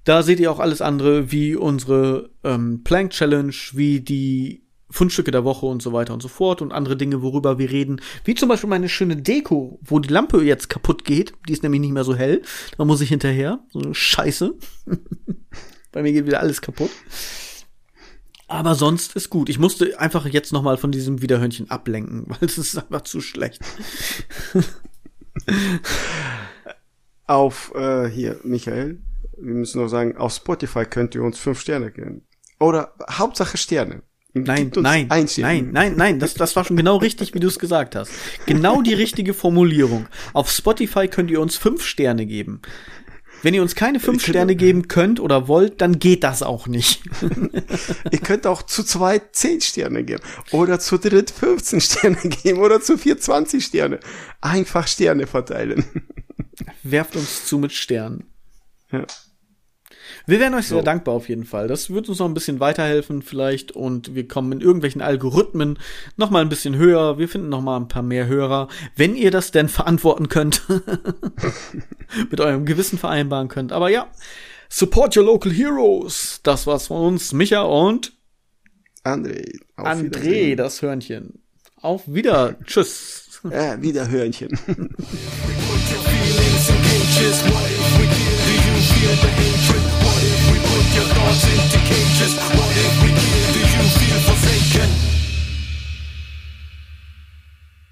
S2: Da seht ihr auch alles andere, wie unsere ähm, Plank Challenge, wie die Fundstücke der Woche und so weiter und so fort und andere Dinge, worüber wir reden. Wie zum Beispiel meine schöne Deko, wo die Lampe jetzt kaputt geht. Die ist nämlich nicht mehr so hell. Da muss ich hinterher. So Scheiße. Bei mir geht wieder alles kaputt. Aber sonst ist gut. Ich musste einfach jetzt noch mal von diesem Wiederhörnchen ablenken, weil es ist einfach zu schlecht.
S1: auf äh, hier, Michael, wir müssen noch sagen, auf Spotify könnt ihr uns fünf Sterne geben. Oder Hauptsache Sterne.
S2: Nein, nein, nein, nein, nein, das, das war schon genau richtig, wie du es gesagt hast. Genau die richtige Formulierung. Auf Spotify könnt ihr uns fünf Sterne geben. Wenn ihr uns keine fünf Sterne geben könnt oder wollt, dann geht das auch nicht.
S1: ihr könnt auch zu zweit zehn Sterne geben oder zu dritt 15 Sterne geben oder zu vier 20 Sterne. Einfach Sterne verteilen.
S2: Werft uns zu mit Sternen. Ja. Wir wären euch sehr so. dankbar auf jeden Fall. Das wird uns noch ein bisschen weiterhelfen vielleicht und wir kommen in irgendwelchen Algorithmen noch mal ein bisschen höher. Wir finden noch mal ein paar mehr Hörer, wenn ihr das denn verantworten könnt, mit eurem Gewissen vereinbaren könnt. Aber ja, support your local heroes. Das war's von uns, Micha und
S1: André.
S2: André, das Hörnchen. Auf wieder. Tschüss.
S1: Ja, wieder Hörnchen. the hatred? What if we put your thoughts into cages? What if